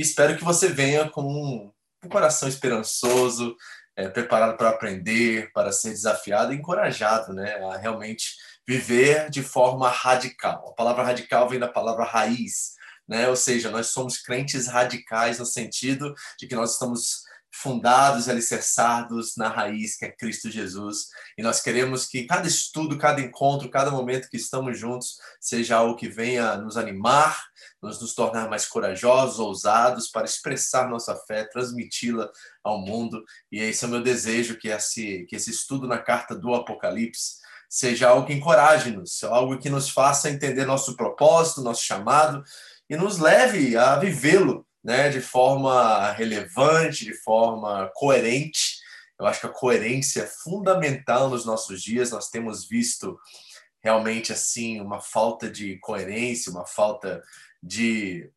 E espero que você venha com um, coração esperançoso, é, preparado para aprender, para ser desafiado e encorajado né, a realmente viver de forma radical. A palavra radical vem da palavra raiz, né? ou seja, nós somos crentes radicais no sentido de que nós estamos fundados e alicerçados na raiz que é Cristo Jesus. E nós queremos que cada estudo, cada encontro, cada momento que estamos juntos seja algo que venha nos animar, nos, nos tornar mais corajosos, ousados para expressar nossa fé, transmiti-la ao mundo. E esse é o meu desejo que esse, que esse estudo na carta do Apocalipse seja algo que encoraje-nos, algo que nos faça entender nosso propósito, nosso chamado e nos leve a vivê-lo né, de forma relevante, de forma coerente. Eu acho que a coerência é fundamental nos nossos dias. Nós temos visto realmente assim uma falta de coerência, uma falta de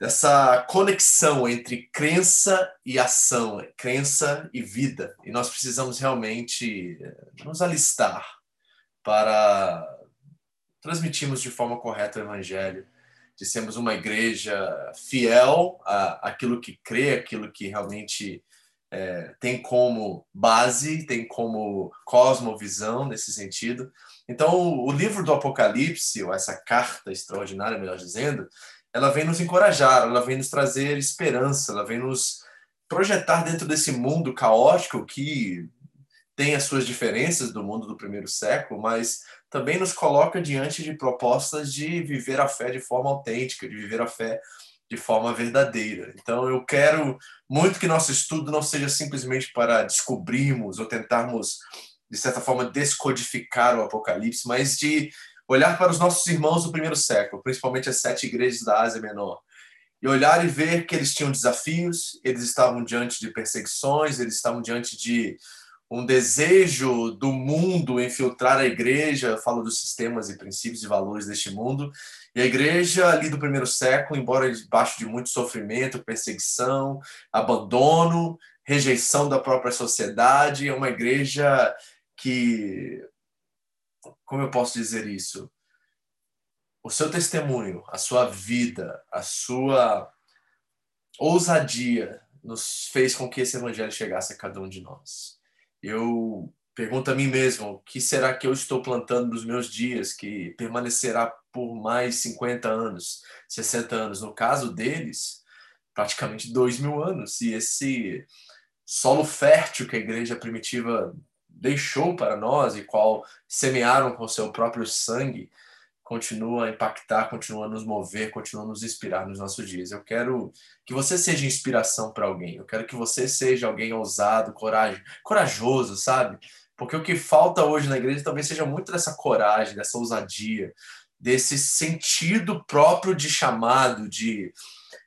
dessa conexão entre crença e ação, crença e vida. E nós precisamos realmente eh, nos alistar para transmitirmos de forma correta o evangelho, de sermos uma igreja fiel a aquilo que crê, aquilo que realmente é, tem como base, tem como cosmovisão nesse sentido. Então, o livro do Apocalipse, ou essa carta extraordinária, melhor dizendo, ela vem nos encorajar, ela vem nos trazer esperança, ela vem nos projetar dentro desse mundo caótico que tem as suas diferenças do mundo do primeiro século, mas também nos coloca diante de propostas de viver a fé de forma autêntica, de viver a fé de forma verdadeira. Então, eu quero muito que nosso estudo não seja simplesmente para descobrirmos ou tentarmos, de certa forma, descodificar o Apocalipse, mas de olhar para os nossos irmãos do primeiro século, principalmente as sete igrejas da Ásia Menor, e olhar e ver que eles tinham desafios, eles estavam diante de perseguições, eles estavam diante de um desejo do mundo infiltrar a igreja, falo dos sistemas e princípios e valores deste mundo, e a igreja ali do primeiro século, embora debaixo de muito sofrimento, perseguição, abandono, rejeição da própria sociedade, é uma igreja que como eu posso dizer isso? O seu testemunho, a sua vida, a sua ousadia nos fez com que esse evangelho chegasse a cada um de nós. Eu pergunto a mim mesmo, o que será que eu estou plantando nos meus dias que permanecerá por mais 50 anos, 60 anos? No caso deles, praticamente dois mil anos. E esse solo fértil que a igreja primitiva deixou para nós e qual semearam com seu próprio sangue, continua a impactar, continua a nos mover, continua a nos inspirar nos nossos dias. Eu quero que você seja inspiração para alguém. Eu quero que você seja alguém ousado, coragem, corajoso, sabe? Porque o que falta hoje na igreja talvez seja muito dessa coragem, dessa ousadia, desse sentido próprio de chamado, de,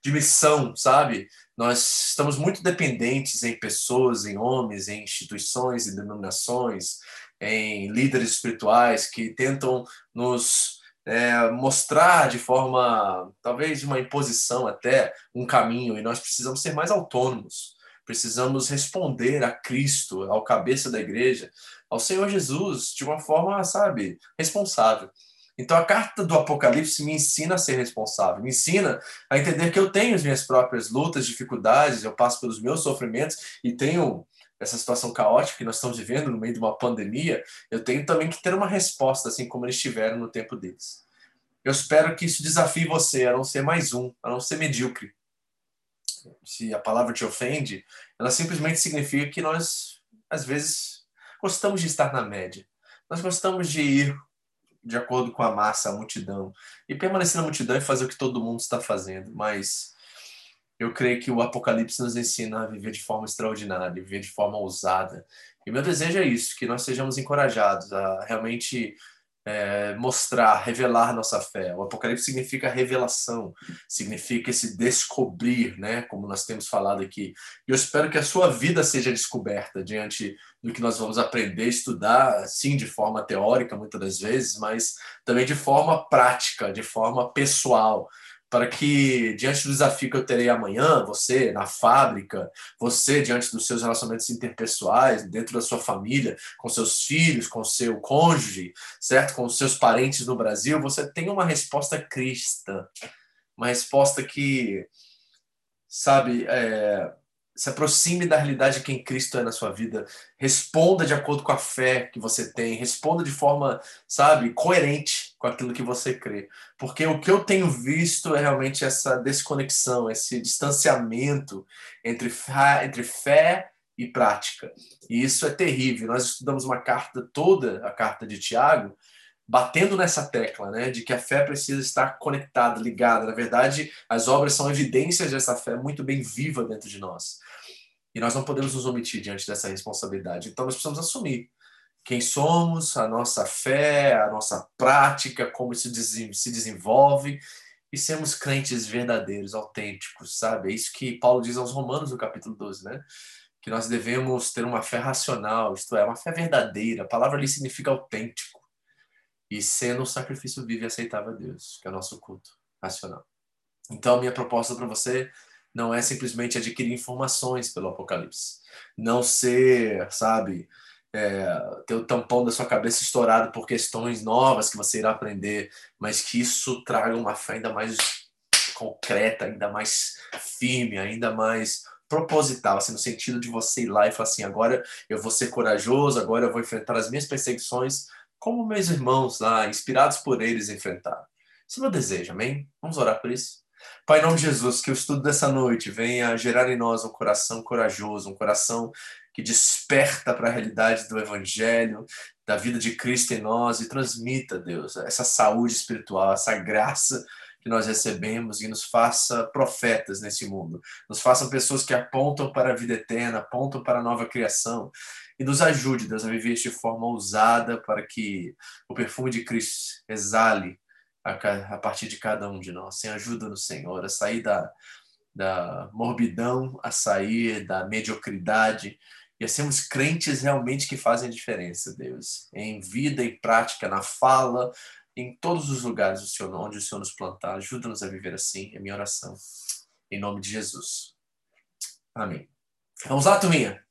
de missão, sabe? Nós estamos muito dependentes em pessoas, em homens, em instituições e denominações, em líderes espirituais que tentam nos é, mostrar de forma, talvez uma imposição até, um caminho, e nós precisamos ser mais autônomos. Precisamos responder a Cristo, ao cabeça da igreja, ao Senhor Jesus, de uma forma, sabe, responsável. Então a carta do Apocalipse me ensina a ser responsável, me ensina a entender que eu tenho as minhas próprias lutas, dificuldades, eu passo pelos meus sofrimentos e tenho essa situação caótica que nós estamos vivendo no meio de uma pandemia, eu tenho também que ter uma resposta, assim como eles tiveram no tempo deles. Eu espero que isso desafie você a não ser mais um, a não ser medíocre. Se a palavra te ofende, ela simplesmente significa que nós, às vezes, gostamos de estar na média. Nós gostamos de ir de acordo com a massa, a multidão, e permanecer na multidão e fazer o que todo mundo está fazendo, mas eu creio que o Apocalipse nos ensina a viver de forma extraordinária, viver de forma ousada. E meu desejo é isso, que nós sejamos encorajados a realmente é, mostrar, revelar nossa fé. O Apocalipse significa revelação, significa esse descobrir, né? Como nós temos falado aqui. E eu espero que a sua vida seja descoberta diante do que nós vamos aprender, estudar, sim, de forma teórica, muitas das vezes, mas também de forma prática, de forma pessoal, para que, diante do desafio que eu terei amanhã, você na fábrica, você diante dos seus relacionamentos interpessoais, dentro da sua família, com seus filhos, com seu cônjuge, certo? Com seus parentes no Brasil, você tenha uma resposta cristã, uma resposta que sabe, é, se aproxime da realidade de quem Cristo é na sua vida, responda de acordo com a fé que você tem, responda de forma, sabe, coerente com aquilo que você crê. Porque o que eu tenho visto é realmente essa desconexão, esse distanciamento entre fé, entre fé e prática. E isso é terrível. Nós estudamos uma carta toda, a carta de Tiago, batendo nessa tecla, né, de que a fé precisa estar conectada, ligada. Na verdade, as obras são evidências dessa fé muito bem viva dentro de nós. E nós não podemos nos omitir diante dessa responsabilidade. Então, nós precisamos assumir quem somos, a nossa fé, a nossa prática, como isso se desenvolve e sermos crentes verdadeiros, autênticos, sabe? É isso que Paulo diz aos Romanos no capítulo 12, né? Que nós devemos ter uma fé racional, isto é, uma fé verdadeira. A palavra ali significa autêntico e sendo um sacrifício vivo e aceitável a Deus, que é o nosso culto racional. Então, minha proposta para você não é simplesmente adquirir informações pelo Apocalipse, não ser, sabe, é, ter o tampão da sua cabeça estourado por questões novas que você irá aprender, mas que isso traga uma fé ainda mais concreta, ainda mais firme, ainda mais proposital, assim, no sentido de você ir lá e falar assim, agora eu vou ser corajoso, agora eu vou enfrentar as minhas perseguições como meus irmãos lá, inspirados por eles, enfrentaram. Esse é meu desejo, amém? Vamos orar por isso? Pai, em nome de Jesus, que o estudo dessa noite venha gerar em nós um coração corajoso, um coração que desperta para a realidade do Evangelho, da vida de Cristo em nós e transmita, Deus, essa saúde espiritual, essa graça que nós recebemos e nos faça profetas nesse mundo. Nos façam pessoas que apontam para a vida eterna, apontam para a nova criação e nos ajude, Deus, a viver de forma ousada para que o perfume de Cristo exale a, partir de cada um de nós. Sem ajuda no Senhor, a sair da, da morbidão, a sair da mediocridade e a sermos crentes realmente que fazem a diferença, Deus, em vida e prática, na fala, em todos os lugares Senhor, onde o Senhor nos plantar. Ajuda-nos a viver assim, é minha oração. Em nome de Jesus. Amém. Vamos lá, turminha.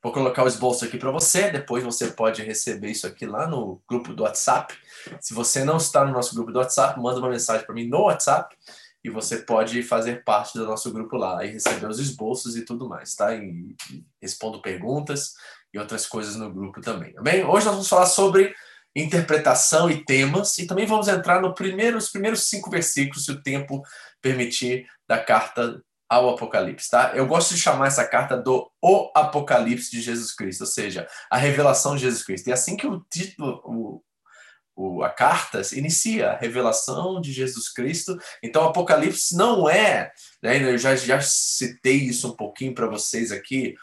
Vou colocar o esboço aqui para você, depois você pode receber isso aqui lá no grupo do WhatsApp. Se você não está no nosso grupo do WhatsApp, manda uma mensagem para mim no WhatsApp e você pode fazer parte do nosso grupo lá e receber os esboços e tudo mais, tá? E, e respondo perguntas e outras coisas no grupo também, tá bem? Hoje nós vamos falar sobre interpretação e temas e também vamos entrar no primeiro, os primeiros cinco versículos, se o tempo permitir, da carta ao Apocalipse, tá? Eu gosto de chamar essa carta do O Apocalipse de Jesus Cristo, ou seja, a revelação de Jesus Cristo. E assim que o título, o, o, a carta inicia, a revelação de Jesus Cristo. Então, Apocalipse não é, né, eu já, já citei isso um pouquinho para vocês aqui,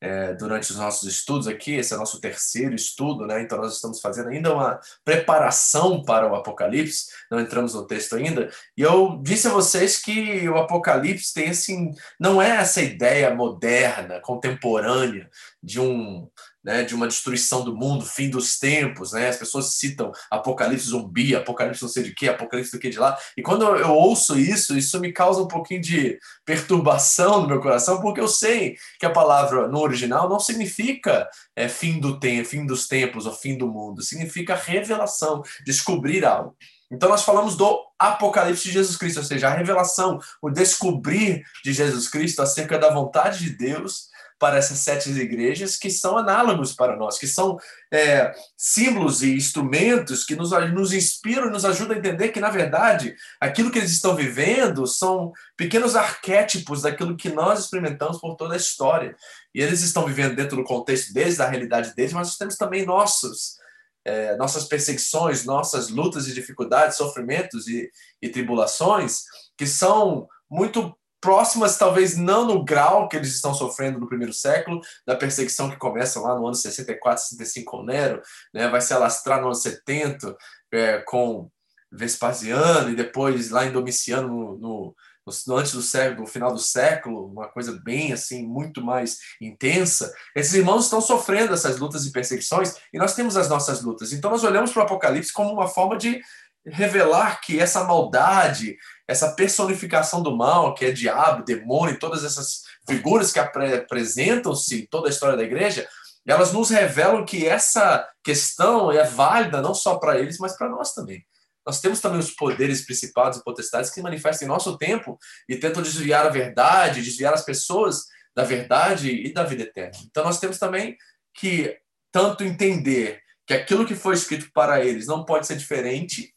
é, durante os nossos estudos aqui, esse é o nosso terceiro estudo, né? Então nós estamos fazendo ainda uma preparação para o Apocalipse, não entramos no texto ainda, e eu disse a vocês que o Apocalipse tem assim, não é essa ideia moderna, contemporânea de um né, de uma destruição do mundo, fim dos tempos, né? As pessoas citam Apocalipse zumbi, Apocalipse não sei de quê, Apocalipse do que de lá. E quando eu ouço isso, isso me causa um pouquinho de perturbação no meu coração, porque eu sei que a palavra no original não significa é, fim do tempo, fim dos tempos ou fim do mundo, significa revelação, descobrir algo. Então nós falamos do Apocalipse de Jesus Cristo, ou seja, a revelação, o descobrir de Jesus Cristo acerca da vontade de Deus para essas sete igrejas que são análogos para nós, que são é, símbolos e instrumentos que nos, nos inspiram e nos ajudam a entender que, na verdade, aquilo que eles estão vivendo são pequenos arquétipos daquilo que nós experimentamos por toda a história. E eles estão vivendo dentro do contexto deles, da realidade deles, mas nós temos também nossos. É, nossas perseguições, nossas lutas e dificuldades, sofrimentos e, e tribulações, que são muito próximas, talvez não no grau que eles estão sofrendo no primeiro século, da perseguição que começa lá no ano 64, 65 com Nero, né, vai se alastrar no ano 70 é, com Vespasiano e depois lá em Domiciano no, no, no, antes do século, no final do século, uma coisa bem assim, muito mais intensa. Esses irmãos estão sofrendo essas lutas e perseguições e nós temos as nossas lutas. Então nós olhamos para o Apocalipse como uma forma de revelar que essa maldade, essa personificação do mal, que é diabo, demônio, todas essas figuras que apresentam-se em toda a história da igreja, elas nos revelam que essa questão é válida não só para eles, mas para nós também. nós temos também os poderes principados e potestades que manifestam em nosso tempo e tentam desviar a verdade, desviar as pessoas da verdade e da vida eterna. Então nós temos também que tanto entender que aquilo que foi escrito para eles não pode ser diferente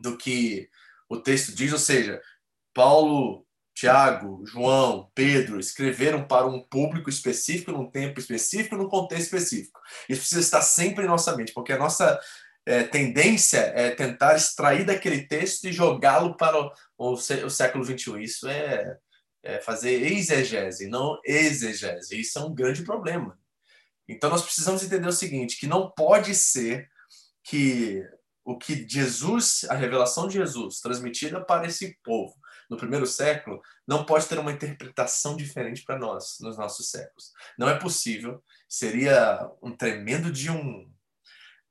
do que o texto diz, ou seja, Paulo, Tiago, João, Pedro escreveram para um público específico, num tempo específico, num contexto específico. Isso precisa estar sempre em nossa mente, porque a nossa é, tendência é tentar extrair daquele texto e jogá-lo para o, o, o século XXI. Isso é, é fazer exegese, não exegese. Isso é um grande problema. Então nós precisamos entender o seguinte, que não pode ser que o que Jesus, a revelação de Jesus transmitida para esse povo no primeiro século, não pode ter uma interpretação diferente para nós nos nossos séculos. Não é possível. Seria um tremendo de um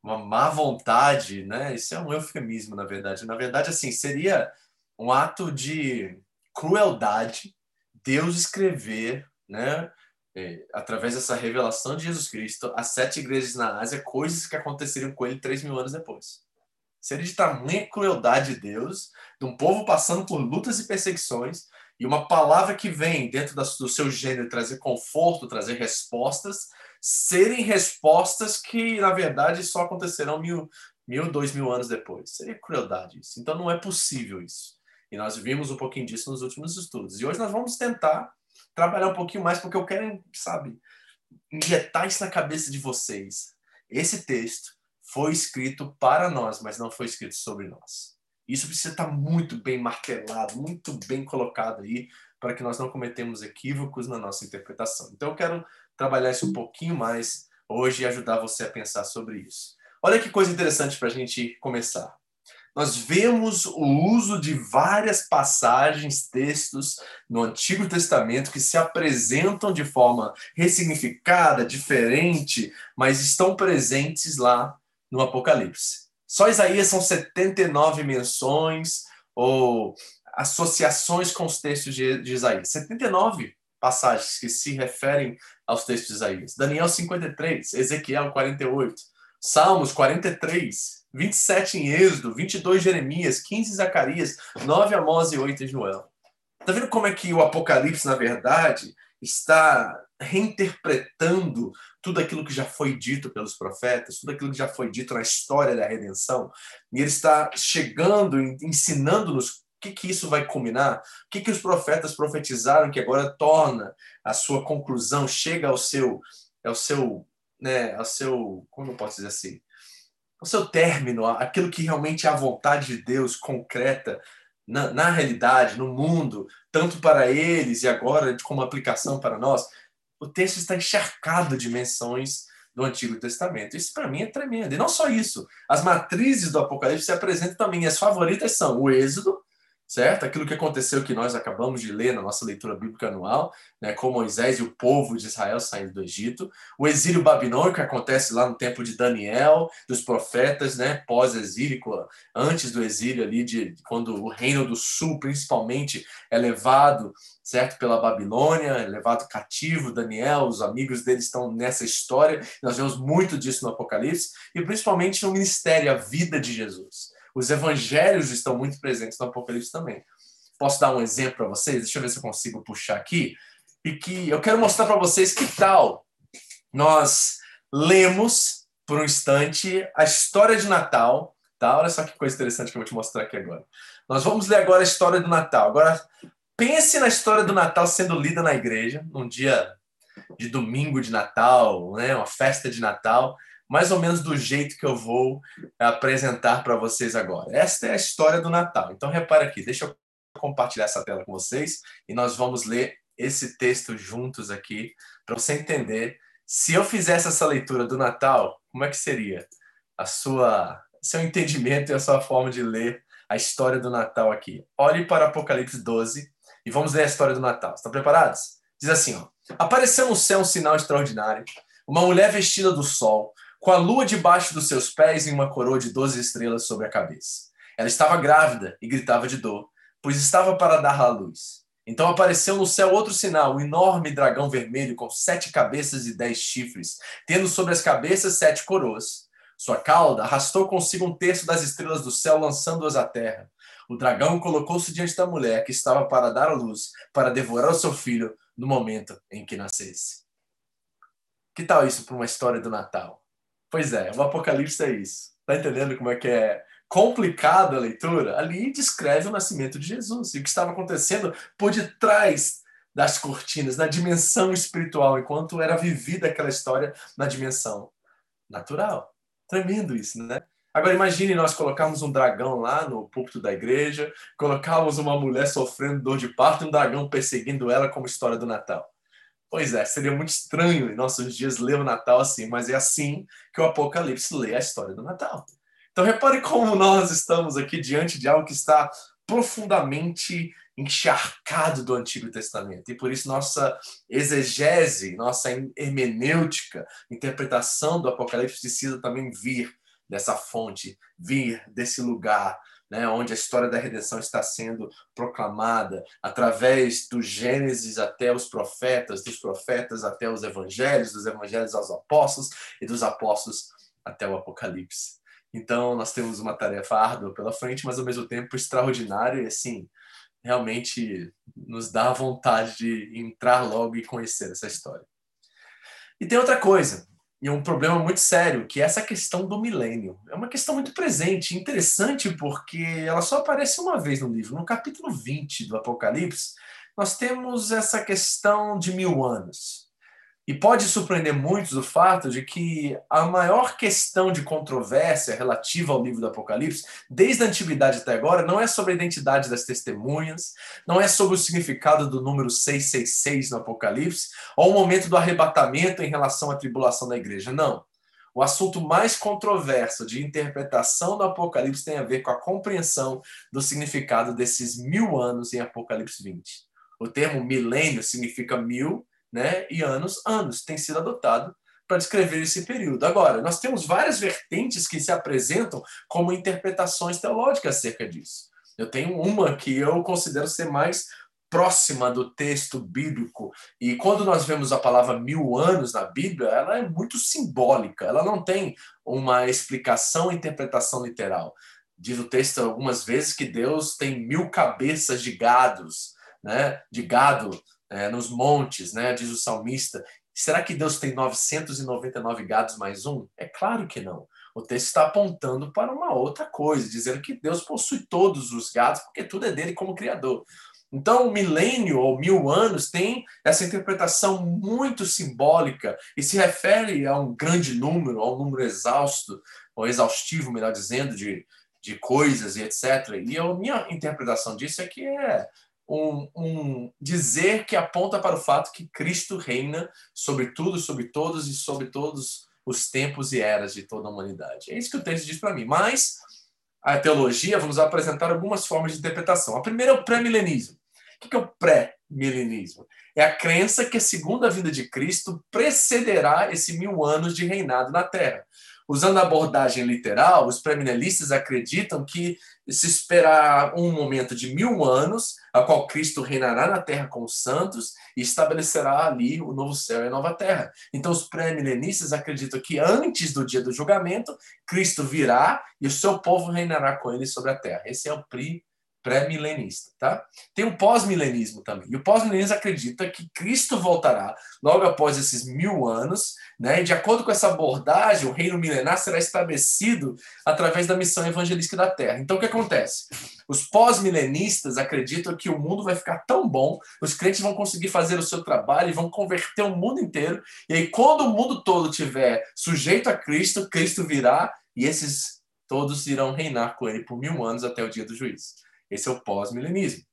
uma má vontade, né? Isso é um eufemismo, na verdade. Na verdade, assim, seria um ato de crueldade Deus escrever, né? É, através dessa revelação de Jesus Cristo, as sete igrejas na Ásia, coisas que aconteceriam com ele três mil anos depois. Seria de tamanha crueldade de Deus, de um povo passando por lutas e perseguições, e uma palavra que vem dentro do seu gênero trazer conforto, trazer respostas, serem respostas que, na verdade, só acontecerão mil, mil, dois mil anos depois. Seria crueldade isso. Então não é possível isso. E nós vimos um pouquinho disso nos últimos estudos. E hoje nós vamos tentar trabalhar um pouquinho mais, porque eu quero, sabe, injetar isso na cabeça de vocês. Esse texto foi escrito para nós, mas não foi escrito sobre nós. Isso precisa estar muito bem martelado, muito bem colocado aí, para que nós não cometemos equívocos na nossa interpretação. Então eu quero trabalhar isso um pouquinho mais hoje e ajudar você a pensar sobre isso. Olha que coisa interessante para a gente começar nós vemos o uso de várias passagens, textos no Antigo Testamento que se apresentam de forma ressignificada, diferente, mas estão presentes lá no Apocalipse. Só Isaías são 79 menções ou associações com os textos de, de Isaías. 79 passagens que se referem aos textos de Isaías. Daniel 53, Ezequiel 48, Salmos 43, 27 em Êxodo, 22 Jeremias, 15 Zacarias, 9 Amós e 8 em Joel. Está vendo como é que o Apocalipse, na verdade, está reinterpretando tudo aquilo que já foi dito pelos profetas, tudo aquilo que já foi dito na história da redenção, e ele está chegando, ensinando-nos o que, que isso vai culminar, o que, que os profetas profetizaram que agora torna a sua conclusão, chega ao seu, ao seu, né, ao seu, como eu posso dizer assim, o seu término, aquilo que realmente é a vontade de Deus concreta na, na realidade, no mundo, tanto para eles e agora como aplicação para nós, o texto está encharcado de menções do Antigo Testamento. Isso para mim é tremendo. E não só isso, as matrizes do Apocalipse se apresentam também. As favoritas são o Êxodo, certo? Aquilo que aconteceu que nós acabamos de ler na nossa leitura bíblica anual, né, com Moisés e o povo de Israel saindo do Egito, o exílio babilônico que acontece lá no tempo de Daniel, dos profetas, né, pós-exílico, antes do exílio ali de quando o reino do sul, principalmente, é levado, certo, pela Babilônia, é levado cativo, Daniel, os amigos dele estão nessa história, nós vemos muito disso no Apocalipse, e principalmente no ministério, a vida de Jesus. Os evangelhos estão muito presentes no Apocalipse também. Posso dar um exemplo para vocês? Deixa eu ver se eu consigo puxar aqui. E que eu quero mostrar para vocês que tal nós lemos por um instante a história de Natal, tá? Olha só que coisa interessante que eu vou te mostrar aqui agora. Nós vamos ler agora a história do Natal. Agora, pense na história do Natal sendo lida na igreja, num dia de domingo de Natal, né? uma festa de Natal mais ou menos do jeito que eu vou apresentar para vocês agora. Esta é a história do Natal. Então, repara aqui, deixa eu compartilhar essa tela com vocês e nós vamos ler esse texto juntos aqui para você entender. Se eu fizesse essa leitura do Natal, como é que seria a sua seu entendimento e a sua forma de ler a história do Natal aqui? Olhe para Apocalipse 12 e vamos ler a história do Natal. Estão preparados? Diz assim, ó: Apareceu no céu um sinal extraordinário, uma mulher vestida do sol, com a lua debaixo dos seus pés e uma coroa de doze estrelas sobre a cabeça. Ela estava grávida e gritava de dor, pois estava para dar à luz. Então apareceu no céu outro sinal, um enorme dragão vermelho com sete cabeças e dez chifres, tendo sobre as cabeças sete coroas. Sua cauda arrastou consigo um terço das estrelas do céu, lançando-as à terra. O dragão colocou-se diante da mulher que estava para dar à luz, para devorar o seu filho no momento em que nascesse. Que tal isso para uma história do Natal? Pois é, o Apocalipse é isso. Tá entendendo como é que é complicada a leitura? Ali descreve o nascimento de Jesus e o que estava acontecendo por detrás das cortinas, na dimensão espiritual, enquanto era vivida aquela história na dimensão natural. Tremendo isso, né? Agora imagine nós colocarmos um dragão lá no púlpito da igreja, colocarmos uma mulher sofrendo dor de parto e um dragão perseguindo ela como história do Natal. Pois é, seria muito estranho em nossos dias ler o Natal assim, mas é assim que o Apocalipse lê a história do Natal. Então repare como nós estamos aqui diante de algo que está profundamente encharcado do Antigo Testamento. E por isso nossa exegese, nossa hermenêutica, interpretação do Apocalipse precisa também vir dessa fonte, vir desse lugar, né, onde a história da redenção está sendo proclamada através do Gênesis até os profetas, dos profetas até os evangelhos, dos evangelhos aos apóstolos e dos apóstolos até o Apocalipse. Então, nós temos uma tarefa árdua pela frente, mas ao mesmo tempo extraordinária e assim, realmente nos dá vontade de entrar logo e conhecer essa história. E tem outra coisa, e um problema muito sério, que é essa questão do milênio. É uma questão muito presente, interessante, porque ela só aparece uma vez no livro. No capítulo 20 do Apocalipse, nós temos essa questão de mil anos. E pode surpreender muitos o fato de que a maior questão de controvérsia relativa ao livro do Apocalipse, desde a antiguidade até agora, não é sobre a identidade das testemunhas, não é sobre o significado do número 666 no Apocalipse, ou o momento do arrebatamento em relação à tribulação da igreja. Não. O assunto mais controverso de interpretação do Apocalipse tem a ver com a compreensão do significado desses mil anos em Apocalipse 20. O termo milênio significa mil né, e anos, anos, tem sido adotado para descrever esse período. Agora, nós temos várias vertentes que se apresentam como interpretações teológicas acerca disso. Eu tenho uma que eu considero ser mais próxima do texto bíblico. E quando nós vemos a palavra mil anos na Bíblia, ela é muito simbólica, ela não tem uma explicação, interpretação literal. Diz o texto algumas vezes que Deus tem mil cabeças de gados, né, de gado é, nos montes, né? Diz o salmista. Será que Deus tem 999 gados mais um? É claro que não. O texto está apontando para uma outra coisa, dizendo que Deus possui todos os gados, porque tudo é dele como Criador. Então, o milênio ou mil anos tem essa interpretação muito simbólica e se refere a um grande número, a um número exausto, ou exaustivo, melhor dizendo, de, de coisas e etc. E a minha interpretação disso é que é um, um, dizer que aponta para o fato que Cristo reina sobre tudo, sobre todos e sobre todos os tempos e eras de toda a humanidade. É isso que o texto diz para mim. Mas a teologia, vamos apresentar algumas formas de interpretação. A primeira é o pré-milenismo. O que é o pré-milenismo? É a crença que a segunda vinda de Cristo precederá esse mil anos de reinado na Terra. Usando a abordagem literal, os premilenistas acreditam que se esperar um momento de mil anos, a qual Cristo reinará na terra com os santos e estabelecerá ali o novo céu e a nova terra. Então, os pré-milenistas acreditam que antes do dia do julgamento, Cristo virá e o seu povo reinará com ele sobre a terra. Esse é o pri pré-milenista, tá? Tem o pós-milenismo também. E o pós-milenismo acredita que Cristo voltará logo após esses mil anos, né? E de acordo com essa abordagem, o reino milenar será estabelecido através da missão evangelística da Terra. Então, o que acontece? Os pós-milenistas acreditam que o mundo vai ficar tão bom, os crentes vão conseguir fazer o seu trabalho e vão converter o mundo inteiro. E aí, quando o mundo todo tiver sujeito a Cristo, Cristo virá e esses todos irão reinar com ele por mil anos até o dia do juízo. Esse é o pós-milenismo.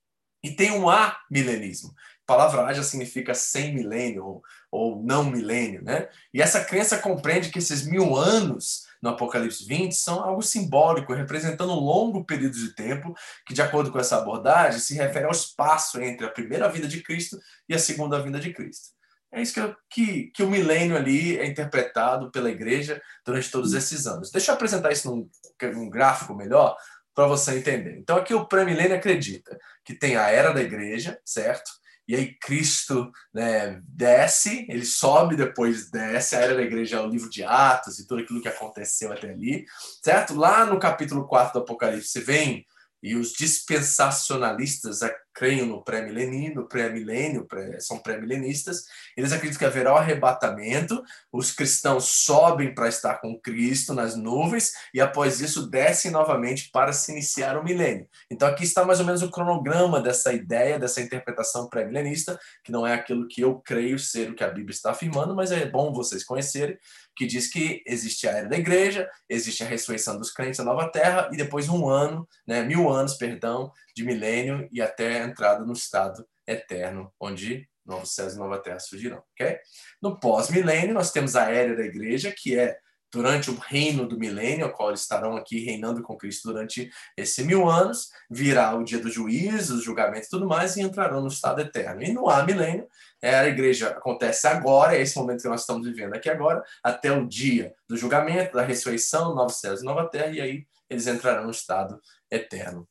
E tem um amilenismo. A palavra já significa sem milênio ou, não milênio, né? E essa crença compreende que esses mil anos no Apocalipse 20 são algo simbólico, representando um longo período de tempo que, de acordo com essa abordagem, se refere ao espaço entre a primeira vinda de Cristo e a segunda vinda de Cristo. É isso que, que, que o milênio ali é interpretado pela igreja durante todos esses anos. Deixa eu apresentar isso num, num gráfico melhor, para você entender. Então, aqui o pré-milênio acredita que tem a era da igreja, certo? e aí Cristo né, desce, ele sobe, depois desce, a era da igreja é o livro de Atos e tudo aquilo que aconteceu até ali, certo? Lá no capítulo 4 do Apocalipse vem e os dispensacionalistas creem no pré-milênio, no pré-milênio, pré, são pré-milenistas, eles acreditam que haverá o arrebatamento, os cristãos sobem para estar com Cristo nas nuvens e após isso descem novamente para se iniciar o milênio. Então aqui está mais ou menos o cronograma dessa ideia, dessa interpretação pré-milenista, que não é aquilo que eu creio ser o que a Bíblia está afirmando, mas é bom vocês conhecerem, que diz que existe a era da igreja, existe a ressurreição dos crentes na nova terra e depois um ano, né, mil anos, perdão, de milênio e até a entrada no estado eterno, onde novos céus e nova terra surgirão, ok? No pós-milênio, nós temos a era da igreja, que é durante o reino do milênio, ao qual eles estarão aqui reinando com Cristo durante esse mil anos, virá o dia do juízo, o julgamento e tudo mais, e entrarão no estado eterno. E no há milênio, é, a igreja acontece agora, é esse momento que nós estamos vivendo aqui agora, até o dia do julgamento, da ressurreição, novos céus e nova terra, e aí eles entrarão no estado eterno.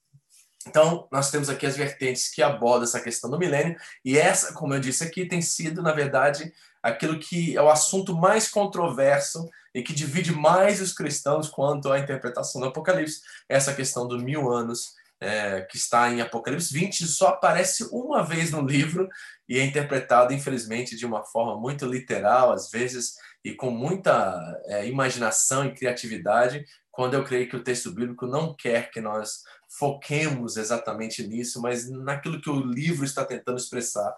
Então, nós temos aqui as vertentes que abordam essa questão do milênio, e essa, como eu disse aqui, tem sido, na verdade, aquilo que é o assunto mais controverso e que divide mais os cristãos quanto à interpretação do Apocalipse, essa questão dos mil anos, é, que está em Apocalipse 20, só aparece uma vez no livro e é interpretado, infelizmente, de uma forma muito literal, às vezes, e com muita é, imaginação e criatividade, quando eu creio que o texto bíblico não quer que nós foquemos exatamente nisso, mas naquilo que o livro está tentando expressar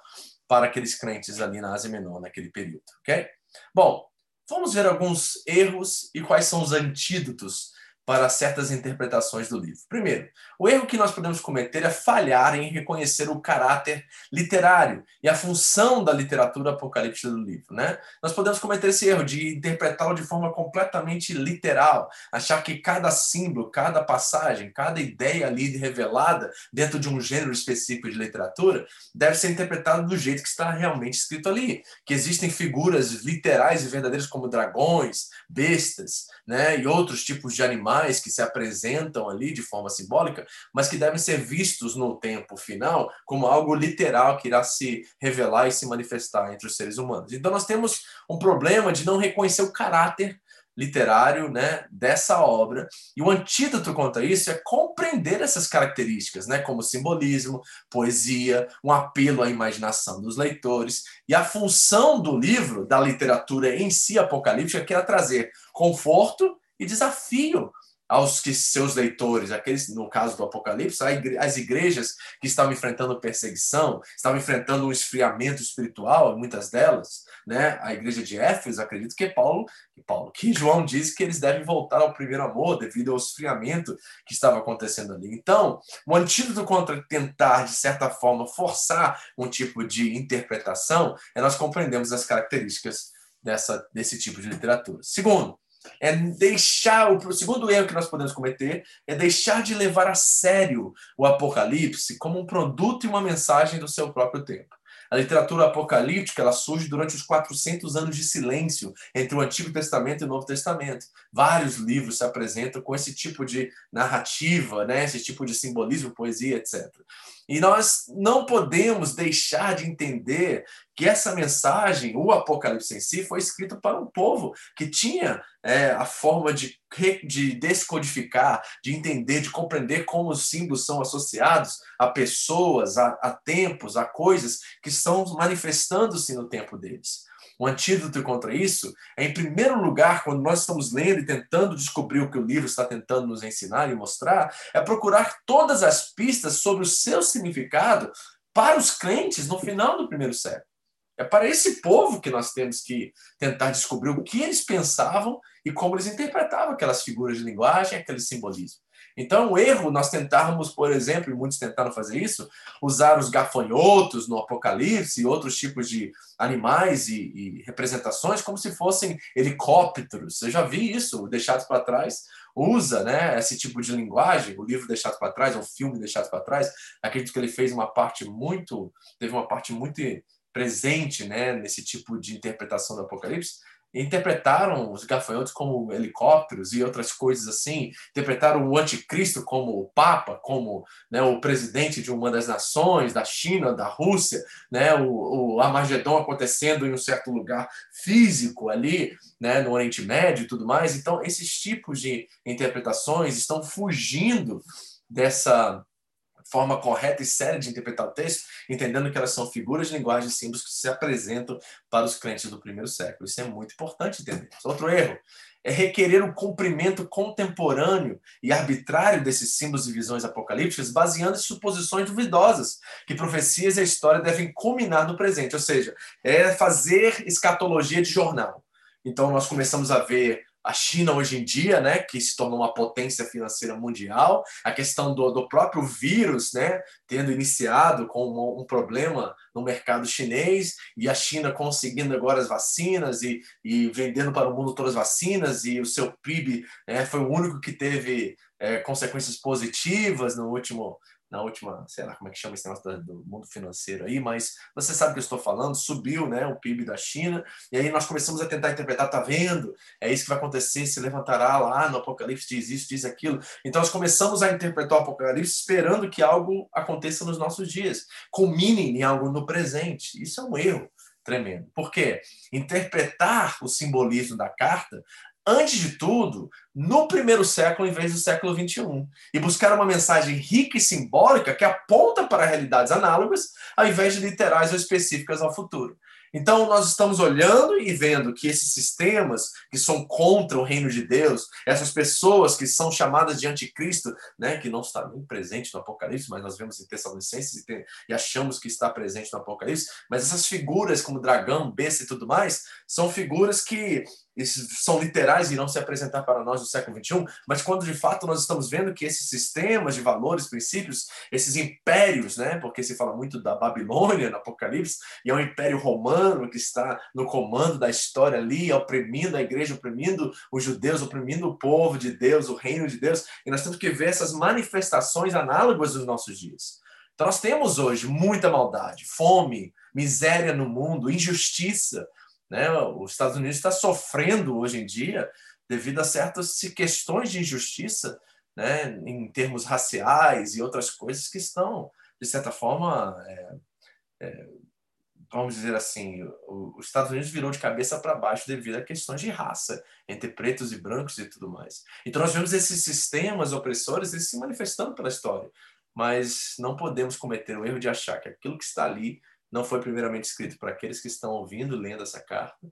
para aqueles crentes ali na Ásia Menor, naquele período, ok? Bom, vamos ver alguns erros e quais são os antídotos para certas interpretações do livro. Primeiro, o erro que nós podemos cometer é falhar em reconhecer o caráter literário e a função da literatura apocalíptica do livro. Né? Nós podemos cometer esse erro de interpretá-lo de forma completamente literal, achar que cada símbolo, cada passagem, cada ideia ali revelada dentro de um gênero específico de literatura deve ser interpretado do jeito que está realmente escrito ali, que existem figuras literais e verdadeiras como dragões, bestas, né, e outros tipos de animais que se apresentam ali de forma simbólica, mas que devem ser vistos no tempo final como algo literal que irá se revelar e se manifestar entre os seres humanos. Então nós temos um problema de não reconhecer o caráter literário né, dessa obra. E o antídoto contra isso é compreender essas características, né, como simbolismo, poesia, um apelo à imaginação dos leitores. E a função do livro, da literatura em si apocalíptica, que é trazer conforto e desafio aos que seus leitores, aqueles no caso do Apocalipse, as igrejas que estavam enfrentando perseguição, estavam enfrentando um esfriamento espiritual, muitas delas, né? A igreja de Éfeso, acredito que Paulo, que Paulo, que João diz que eles devem voltar ao primeiro amor devido ao esfriamento que estava acontecendo ali. Então, o antídoto contra tentar de certa forma forçar um tipo de interpretação é nós compreendemos as características dessa desse tipo de literatura. Segundo, é deixar o segundo erro que nós podemos cometer é deixar de levar a sério o Apocalipse como um produto e uma mensagem do seu próprio tempo. A literatura apocalíptica ela surge durante os 400 anos de silêncio entre o Antigo Testamento e o Novo Testamento. Vários livros se apresentam com esse tipo de narrativa, né? esse tipo de simbolismo, poesia, etc. E nós não podemos deixar de entender que essa mensagem, o Apocalipse em si, foi escrito para um povo que tinha é, a forma de, de descodificar, de entender, de compreender como os símbolos são associados a pessoas, a, a tempos, a coisas que estão manifestando-se no tempo deles. O antídoto contra isso é, em primeiro lugar, quando nós estamos lendo e tentando descobrir o que o livro está tentando nos ensinar e mostrar, é procurar todas as pistas sobre o seu significado para os crentes no final do primeiro século. É para esse povo que nós temos que tentar descobrir o que eles pensavam e como eles interpretavam aquelas figuras de linguagem, aquele simbolismo. Então, o erro nós tentarmos, por exemplo, e muitos tentaram fazer isso, usar os gafanhotos no Apocalipse e outros tipos de animais e, e representações como se fossem helicópteros. Eu já vi isso, Deixados para Trás usa né, esse tipo de linguagem, o livro Deixado para Trás, o filme Deixado para Trás. Acredito que ele fez uma parte muito, teve uma parte muito presente né, nesse tipo de interpretação do Apocalipse interpretaram os gafanhotos como helicópteros e outras coisas assim, interpretaram o anticristo como o papa, como né, o presidente de uma das nações, da China, da Rússia, né, o, o Armagedon acontecendo em um certo lugar físico ali, né, no Oriente Médio e tudo mais. Então, esses tipos de interpretações estão fugindo dessa forma correta e séria de interpretar o texto, entendendo que elas são figuras de linguagem símbolos que se apresentam para os crentes do primeiro século. Isso é muito importante entender. Outro erro é requerer o cumprimento contemporâneo e arbitrário desses símbolos e visões apocalípticas, baseando em suposições duvidosas, que profecias e a história devem culminar no presente, ou seja, é fazer escatologia de jornal. Então, nós começamos a ver a China hoje em dia, né, que se tornou uma potência financeira mundial, a questão do, do próprio vírus, né, tendo iniciado com um, um, problema no mercado chinês e a China conseguindo agora as vacinas e, e vendendo para o mundo todas as vacinas e o seu PIB né, foi o único que teve é, consequências positivas no último na última, sei lá como é que chama esse negócio do mundo financeiro aí, mas você sabe o que eu estou falando, subiu né, o PIB da China, e aí nós começamos a tentar interpretar, tá vendo? É isso que vai acontecer, se levantará lá no Apocalipse, diz isso, diz aquilo. Então nós começamos a interpretar o Apocalipse esperando que algo aconteça nos nossos dias, culmine em algo no presente. Isso é um erro tremendo. Por quê? Interpretar o simbolismo da carta antes de tudo, no primeiro século em vez do século XXI. E buscar uma mensagem rica e simbólica que aponta para realidades análogas, ao invés de literais ou específicas ao futuro. Então, nós estamos olhando e vendo que esses sistemas que são contra o reino de Deus, essas pessoas que são chamadas de anticristo, né, que não está nem presente no Apocalipse, mas nós vemos em Tessalonicenses e, e achamos que está presente no Apocalipse, mas essas figuras como dragão, besta e tudo mais, são figuras que são literais e irão se apresentar para nós no século XXI, mas quando de fato nós estamos vendo que esses sistemas de valores, princípios, esses impérios, né, porque se fala muito da Babilônia no Apocalipse, e é um império romano que está no comando da história ali, oprimindo a igreja, oprimindo os judeus, oprimindo o povo de Deus, o reino de Deus, e nós temos que ver essas manifestações análogas dos nossos dias. Então nós temos hoje muita maldade, fome, miséria no mundo, injustiça, né? Os Estados Unidos está sofrendo hoje em dia devido a certas questões de injustiça, né? em termos raciais e outras coisas que estão, de certa forma, é, é, vamos dizer assim, os Estados Unidos virou de cabeça para baixo devido a questões de raça, entre pretos e brancos e tudo mais. Então nós vemos esses sistemas opressores eles se manifestando pela história, mas não podemos cometer o erro de achar que aquilo que está ali não foi primeiramente escrito para aqueles que estão ouvindo, lendo essa carta,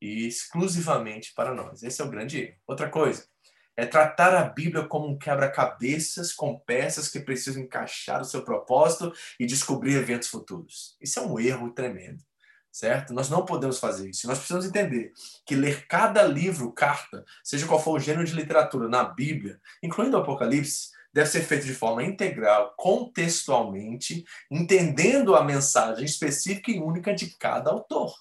e exclusivamente para nós. Esse é o grande erro. Outra coisa é tratar a Bíblia como um quebra-cabeças com peças que precisam encaixar o seu propósito e descobrir eventos futuros. Isso é um erro tremendo, certo? Nós não podemos fazer isso. Nós precisamos entender que ler cada livro, carta, seja qual for o gênero de literatura na Bíblia, incluindo o Apocalipse, deve ser feito de forma integral, contextualmente, entendendo a mensagem específica e única de cada autor,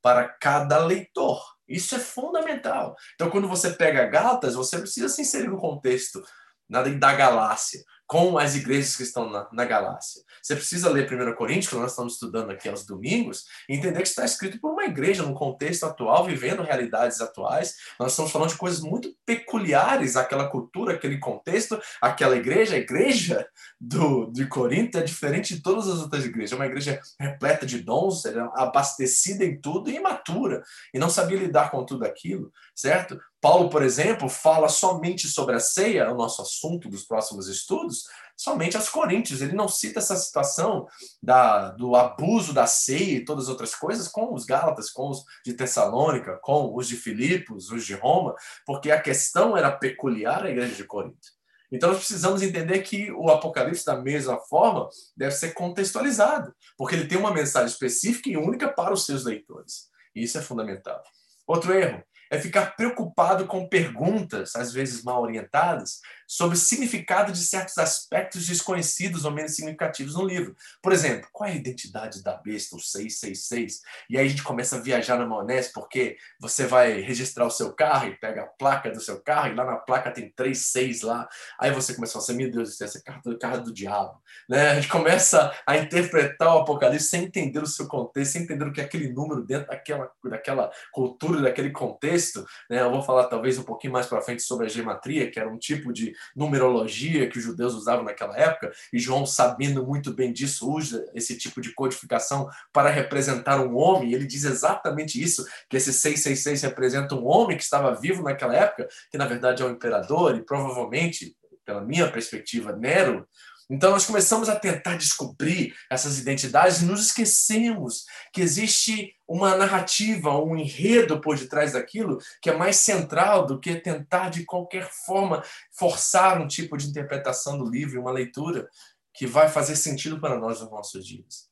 para cada leitor. Isso é fundamental. Então, quando você pega Gálatas, você precisa se inserir no contexto da galáxia com as igrejas que estão na, na galáxia. Você precisa ler 1 Coríntios, que nós estamos estudando aqui aos domingos, e entender que está escrito por uma igreja, num contexto atual, vivendo realidades atuais. Nós estamos falando de coisas muito peculiares àquela cultura, aquele contexto, aquela igreja. A igreja do, de Corinto é diferente de todas as outras igrejas. É uma igreja repleta de dons, é abastecida em tudo e imatura, e não sabia lidar com tudo aquilo, certo? Paulo, por exemplo, fala somente sobre a ceia, o nosso assunto dos próximos estudos, somente aos Coríntios. Ele não cita essa situação da, do abuso da ceia e todas as outras coisas com os Gálatas, com os de Tessalônica, com os de Filipos, os de Roma, porque a questão era peculiar à igreja de Corinto. Então nós precisamos entender que o Apocalipse, da mesma forma, deve ser contextualizado, porque ele tem uma mensagem específica e única para os seus leitores. Isso é fundamental. Outro erro, é ficar preocupado com perguntas, às vezes mal orientadas, sobre o significado de certos aspectos desconhecidos ou menos significativos no livro. Por exemplo, qual é a identidade da besta, o 666? E aí a gente começa a viajar na maionese, porque você vai registrar o seu carro e pega a placa do seu carro, e lá na placa tem 36 lá. Aí você começa a falar assim, meu Deus, esse é carro do, carro do diabo. Né? A gente começa a interpretar o Apocalipse sem entender o seu contexto, sem entender o que é aquele número dentro daquela, daquela cultura, daquele contexto. Né? Eu vou falar talvez um pouquinho mais para frente sobre a gematria, que era um tipo de numerologia que os judeus usavam naquela época, e João, sabendo muito bem disso, usa esse tipo de codificação para representar um homem. Ele diz exatamente isso, que esse 666 representa um homem que estava vivo naquela época, que na verdade é o imperador, e provavelmente, pela minha perspectiva, Nero, então nós começamos a tentar descobrir essas identidades e nos esquecemos que existe uma narrativa, um enredo por detrás daquilo que é mais central do que tentar de qualquer forma forçar um tipo de interpretação do livro, uma leitura que vai fazer sentido para nós nos nossos dias.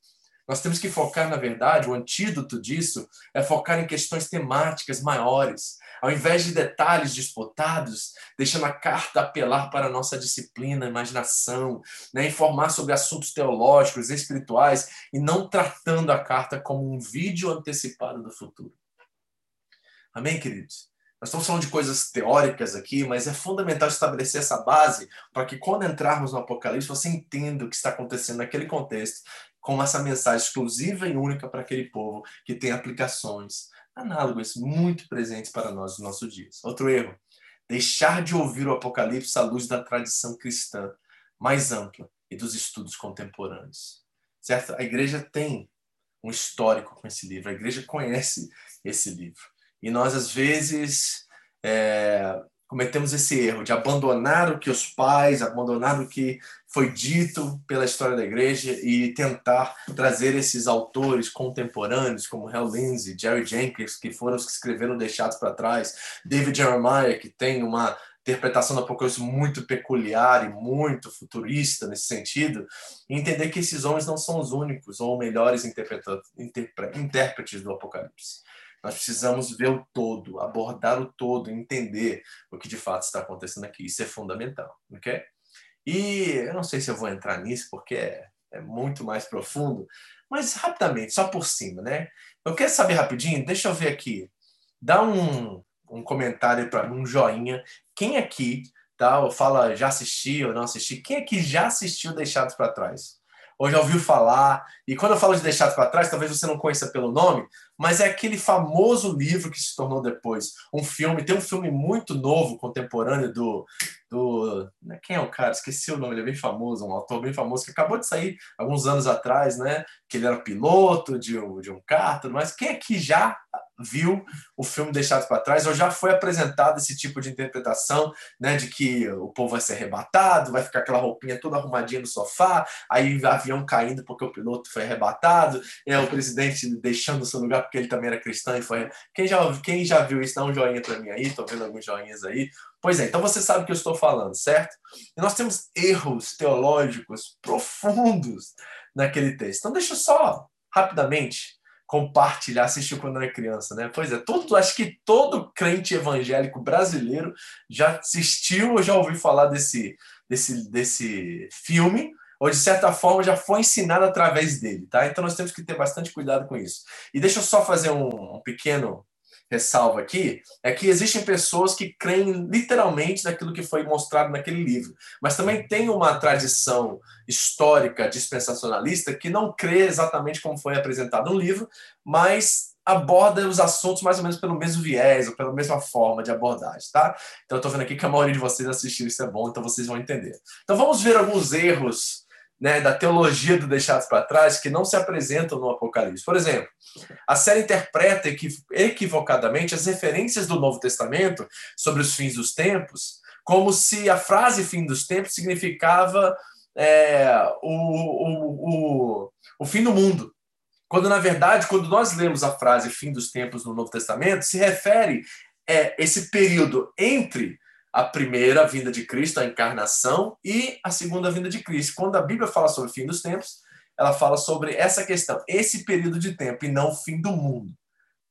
Nós temos que focar, na verdade, o antídoto disso é focar em questões temáticas maiores, ao invés de detalhes disputados, deixando a carta apelar para a nossa disciplina, imaginação, né? informar sobre assuntos teológicos, espirituais, e não tratando a carta como um vídeo antecipado do futuro. Amém, queridos? Nós estamos falando de coisas teóricas aqui, mas é fundamental estabelecer essa base para que quando entrarmos no Apocalipse você entenda o que está acontecendo naquele contexto, com essa mensagem exclusiva e única para aquele povo que tem aplicações análogas muito presentes para nós nos nossos dias. Outro erro, deixar de ouvir o Apocalipse à luz da tradição cristã mais ampla e dos estudos contemporâneos. Certo? A igreja tem um histórico com esse livro, a igreja conhece esse livro. E nós, às vezes, é, cometemos esse erro de abandonar o que os pais, abandonar o que foi dito pela história da igreja e tentar trazer esses autores contemporâneos como Hal Lindsey, Jerry Jenkins, que foram os que escreveram Deixados para Trás, David Jeremiah, que tem uma interpretação do Apocalipse muito peculiar e muito futurista nesse sentido, e entender que esses homens não são os únicos ou melhores intérpretes do Apocalipse. Nós precisamos ver o todo, abordar o todo, entender o que de fato está acontecendo aqui. Isso é fundamental, ok? E eu não sei se eu vou entrar nisso, porque é, é muito mais profundo, mas rapidamente, só por cima, né? Eu quero saber rapidinho, deixa eu ver aqui. Dá um, um comentário para um joinha. Quem aqui, tá? Ou fala já assisti ou não assisti. Quem aqui já assistiu Deixados para Trás? ou já ouviu falar. E quando eu falo de Deixados para Trás, talvez você não conheça pelo nome, mas é aquele famoso livro que se tornou depois um filme. Tem um filme muito novo, contemporâneo, do. do né, quem é o cara? Esqueci o nome, ele é bem famoso, um autor bem famoso, que acabou de sair alguns anos atrás, né? Que ele era piloto de um, de um carro, mas quem aqui já viu o filme Deixados para Trás, ou já foi apresentado esse tipo de interpretação, né, de que o povo vai ser arrebatado, vai ficar aquela roupinha toda arrumadinha no sofá, aí o avião caindo porque o piloto foi arrebatado, é o presidente deixando o seu lugar porque ele também era cristão e foi. Quem já, quem já viu isso, dá um joinha para mim aí, tô vendo alguns joinhas aí. Pois é, então você sabe o que eu estou falando, certo? E nós temos erros teológicos profundos naquele texto. Então deixa eu só rapidamente compartilhar, assistiu quando era criança, né? Pois é, todo, acho que todo crente evangélico brasileiro já assistiu ou já ouviu falar desse, desse, desse filme, ou de certa forma já foi ensinado através dele, tá? Então nós temos que ter bastante cuidado com isso. E deixa eu só fazer um, um pequeno ressalva aqui é que existem pessoas que creem literalmente naquilo que foi mostrado naquele livro, mas também tem uma tradição histórica dispensacionalista que não crê exatamente como foi apresentado no livro, mas aborda os assuntos mais ou menos pelo mesmo viés ou pela mesma forma de abordagem, tá? Então eu tô vendo aqui que a maioria de vocês assistiu, isso é bom, então vocês vão entender. Então vamos ver alguns erros né, da teologia do deixados para trás que não se apresentam no Apocalipse. Por exemplo, a série interpreta equivocadamente as referências do Novo Testamento sobre os fins dos tempos, como se a frase fim dos tempos significava é, o, o, o, o fim do mundo. Quando, na verdade, quando nós lemos a frase fim dos tempos no Novo Testamento, se refere é, esse período entre a primeira vinda de Cristo, a encarnação, e a segunda vinda de Cristo. Quando a Bíblia fala sobre o fim dos tempos, ela fala sobre essa questão, esse período de tempo, e não o fim do mundo.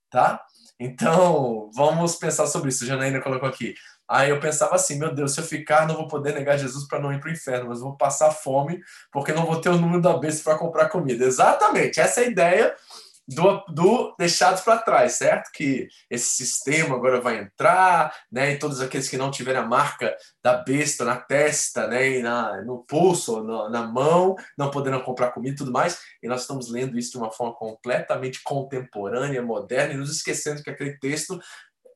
Tá? Então, vamos pensar sobre isso. Janaína colocou aqui. Aí eu pensava assim, meu Deus, se eu ficar, não vou poder negar Jesus para não ir para o inferno, mas vou passar fome porque não vou ter o número da besta para comprar comida. Exatamente, essa é a ideia do, do deixados para trás, certo? Que esse sistema agora vai entrar, né? E todos aqueles que não tiverem a marca da besta na testa, né? E na, no pulso, na, na mão, não poderão comprar comida e tudo mais. E nós estamos lendo isso de uma forma completamente contemporânea, moderna, e nos esquecendo que aquele texto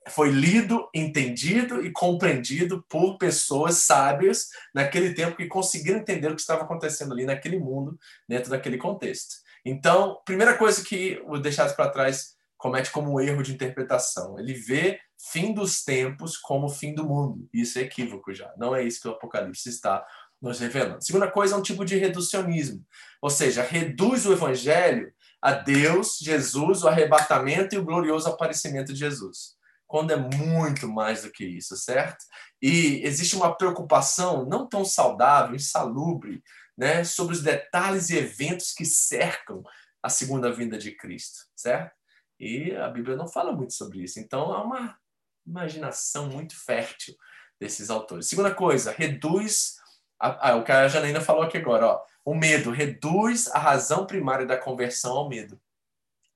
foi lido, entendido e compreendido por pessoas sábias naquele tempo que conseguiram entender o que estava acontecendo ali naquele mundo, dentro daquele contexto. Então, primeira coisa que o Deixados para Trás comete como um erro de interpretação, ele vê fim dos tempos como fim do mundo. Isso é equívoco já. Não é isso que o Apocalipse está nos revelando. Segunda coisa é um tipo de reducionismo, ou seja, reduz o evangelho a Deus, Jesus, o arrebatamento e o glorioso aparecimento de Jesus quando é muito mais do que isso, certo? E existe uma preocupação não tão saudável, insalubre, né, sobre os detalhes e eventos que cercam a segunda vinda de Cristo, certo? E a Bíblia não fala muito sobre isso. Então há uma imaginação muito fértil desses autores. Segunda coisa, reduz a, a, o que a Janaína falou aqui agora, ó, o medo reduz a razão primária da conversão ao medo.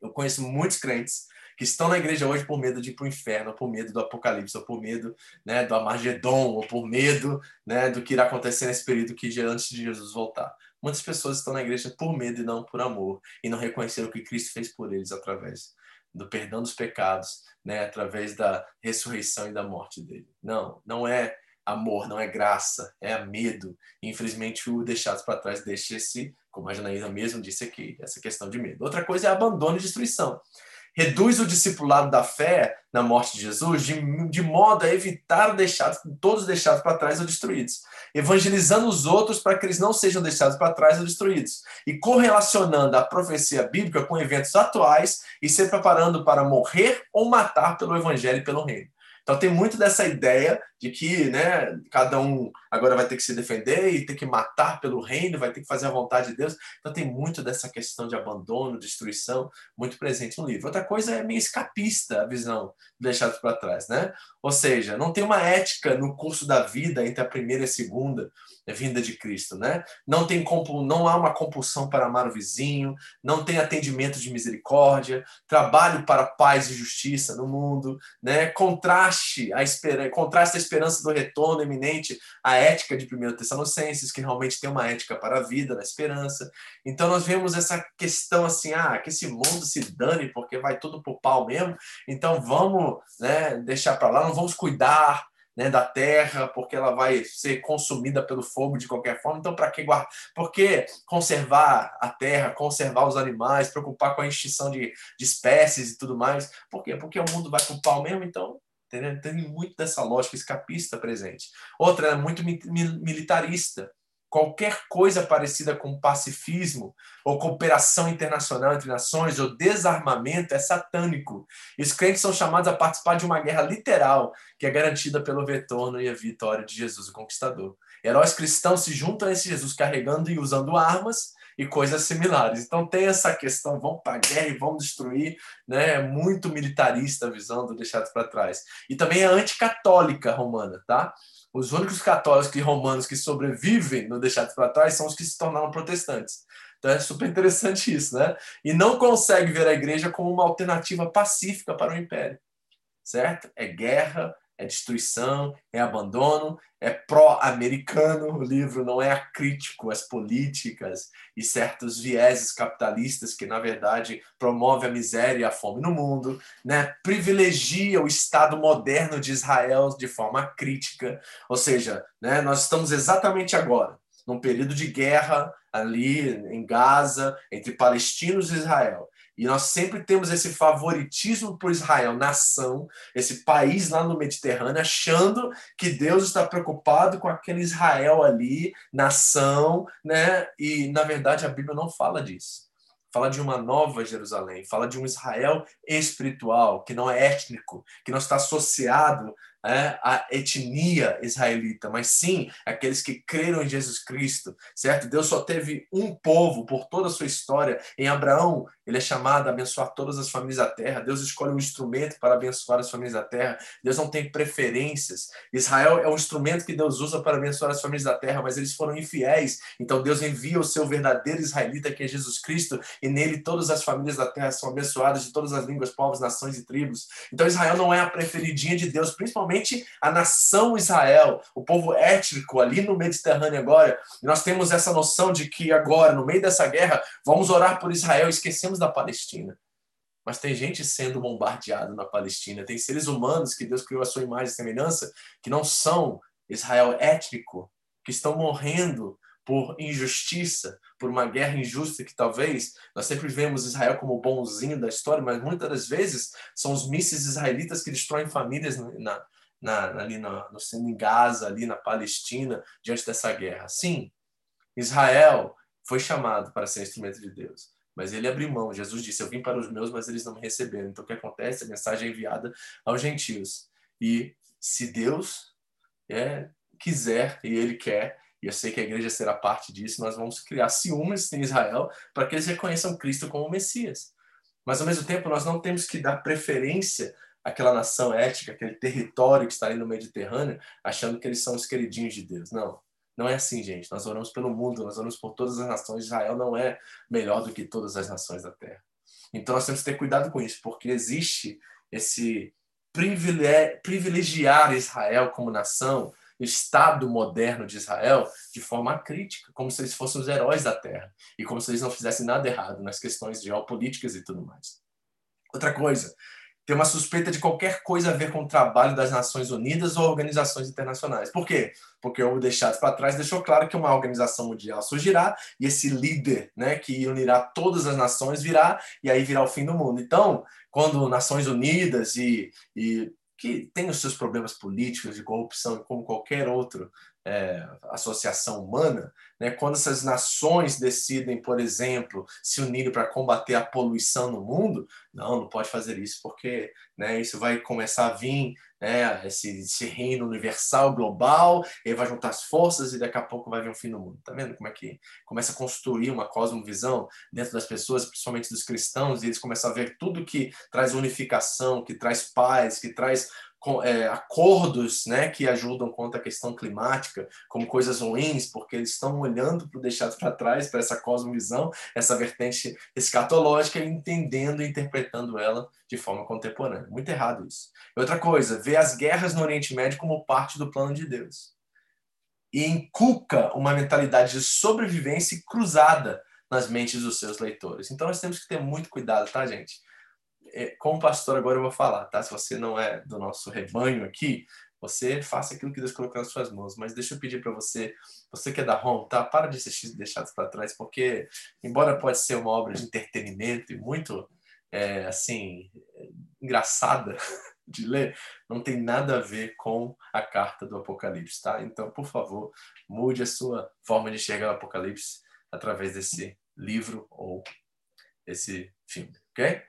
Eu conheço muitos crentes que estão na igreja hoje por medo de ir para o inferno, ou por medo do apocalipse, ou por medo né, do Armagedon, ou por medo né, do que irá acontecer nesse período que antes de Jesus voltar. Muitas pessoas estão na igreja por medo e não por amor, e não reconheceram o que Cristo fez por eles através do perdão dos pecados, né, através da ressurreição e da morte dele. Não, não é amor, não é graça, é medo. Infelizmente, o deixado para trás deixa esse, como a Janaína mesmo disse aqui, essa questão de medo. Outra coisa é abandono e destruição reduz o discipulado da fé na morte de Jesus de, de modo a evitar deixar todos deixados para trás ou destruídos, evangelizando os outros para que eles não sejam deixados para trás ou destruídos, e correlacionando a profecia bíblica com eventos atuais e se preparando para morrer ou matar pelo evangelho e pelo reino. Então tem muito dessa ideia de que né, cada um agora vai ter que se defender e ter que matar pelo reino, vai ter que fazer a vontade de Deus. Então tem muito dessa questão de abandono, destruição, muito presente no livro. Outra coisa é meio escapista a visão deixada para trás, né? Ou seja, não tem uma ética no curso da vida entre a primeira e a segunda vinda de Cristo, né? Não tem não há uma compulsão para amar o vizinho, não tem atendimento de misericórdia, trabalho para paz e justiça no mundo, né? Contraste a esperança, contraste esperança do retorno eminente à ética de 1 Tessalonicenses, que realmente tem uma ética para a vida, na esperança. Então nós vemos essa questão assim, ah, que esse mundo se dane porque vai tudo pro pau mesmo. Então vamos, né, deixar para lá, não vamos cuidar né, da terra, porque ela vai ser consumida pelo fogo de qualquer forma. Então, para que guardar? Por que conservar a terra, conservar os animais, preocupar com a extinção de, de espécies e tudo mais? Por quê? Porque o mundo vai para o pau mesmo, então tem muito dessa lógica escapista presente. Outra é muito militarista. Qualquer coisa parecida com pacifismo ou cooperação internacional entre nações ou desarmamento é satânico. E os crentes são chamados a participar de uma guerra literal que é garantida pelo retorno e a vitória de Jesus, o conquistador. Heróis cristãos se juntam a esse Jesus carregando e usando armas e coisas similares. Então tem essa questão, vamos para a guerra e vamos destruir, né? É muito militarista a visão do deixado para trás. E também é anticatólica romana, tá? Os únicos católicos e romanos que sobrevivem no deixado para trás são os que se tornaram protestantes. Então é super interessante isso, né? E não consegue ver a igreja como uma alternativa pacífica para o império, certo? É guerra, é destruição, é abandono, é pró-americano. O livro não é crítico às políticas e certos vieses capitalistas que, na verdade, promove a miséria e a fome no mundo, né? privilegia o Estado moderno de Israel de forma crítica. Ou seja, né, nós estamos exatamente agora num período de guerra ali em Gaza entre palestinos e Israel. E nós sempre temos esse favoritismo por Israel, nação, esse país lá no Mediterrâneo, achando que Deus está preocupado com aquele Israel ali, nação, né? E na verdade a Bíblia não fala disso. Fala de uma nova Jerusalém, fala de um Israel espiritual, que não é étnico, que não está associado é, a etnia israelita, mas sim aqueles que creram em Jesus Cristo, certo? Deus só teve um povo por toda a sua história. Em Abraão, ele é chamado a abençoar todas as famílias da terra. Deus escolhe um instrumento para abençoar as famílias da terra. Deus não tem preferências. Israel é um instrumento que Deus usa para abençoar as famílias da terra, mas eles foram infiéis. Então Deus envia o seu verdadeiro israelita, que é Jesus Cristo, e nele todas as famílias da terra são abençoadas de todas as línguas, povos, nações e tribos. Então Israel não é a preferidinha de Deus, principalmente a nação Israel, o povo étnico ali no Mediterrâneo agora. nós temos essa noção de que agora, no meio dessa guerra, vamos orar por Israel, esquecemos da Palestina. Mas tem gente sendo bombardeada na Palestina, tem seres humanos que Deus criou a sua imagem e semelhança, que não são Israel étnico, que estão morrendo por injustiça, por uma guerra injusta que talvez nós sempre vemos Israel como bonzinho da história, mas muitas das vezes são os mísseis israelitas que destroem famílias na, na, ali no, no, em Gaza, ali na Palestina, diante dessa guerra. Sim, Israel foi chamado para ser instrumento de Deus. Mas ele abriu mão. Jesus disse: Eu vim para os meus, mas eles não me receberam. Então o que acontece? A mensagem é enviada aos gentios. E se Deus é, quiser e ele quer, e eu sei que a igreja será parte disso, nós vamos criar ciúmes em Israel para que eles reconheçam Cristo como Messias. Mas ao mesmo tempo, nós não temos que dar preferência àquela nação ética, aquele território que está ali no Mediterrâneo, achando que eles são os queridinhos de Deus. Não. Não é assim, gente. Nós oramos pelo mundo, nós oramos por todas as nações. Israel não é melhor do que todas as nações da terra. Então nós temos que ter cuidado com isso, porque existe esse privilegiar Israel como nação, Estado moderno de Israel, de forma crítica, como se eles fossem os heróis da terra e como se eles não fizessem nada errado nas questões geopolíticas e tudo mais. Outra coisa, tem uma suspeita de qualquer coisa a ver com o trabalho das Nações Unidas ou organizações internacionais. Por quê? Porque o Deixados para Trás deixou claro que uma organização mundial surgirá e esse líder né, que unirá todas as nações virá e aí virá o fim do mundo. Então, quando Nações Unidas e, e que tem os seus problemas políticos de corrupção como qualquer outro é, associação humana, né, quando essas nações decidem, por exemplo, se unirem para combater a poluição no mundo, não, não pode fazer isso, porque né, isso vai começar a vir, né, esse, esse reino universal, global, e vai juntar as forças e daqui a pouco vai vir um fim do mundo. Tá vendo como é que começa a construir uma cosmovisão dentro das pessoas, principalmente dos cristãos, e eles começam a ver tudo que traz unificação, que traz paz, que traz é, acordos né, que ajudam contra a questão climática como coisas ruins, porque eles estão olhando para o deixado para trás, para essa cosmovisão, essa vertente escatológica, e entendendo e interpretando ela de forma contemporânea. Muito errado isso. Outra coisa, ver as guerras no Oriente Médio como parte do plano de Deus. E inculca uma mentalidade de sobrevivência cruzada nas mentes dos seus leitores. Então nós temos que ter muito cuidado, tá, gente? É, como pastor agora eu vou falar, tá? Se você não é do nosso rebanho aqui, você faça aquilo que Deus colocou nas suas mãos. Mas deixa eu pedir para você, você que é da home, tá? Para de assistir deixados para trás, porque embora pode ser uma obra de entretenimento e muito, é, assim, engraçada de ler, não tem nada a ver com a carta do Apocalipse, tá? Então, por favor, mude a sua forma de enxergar o Apocalipse através desse livro ou esse filme, ok?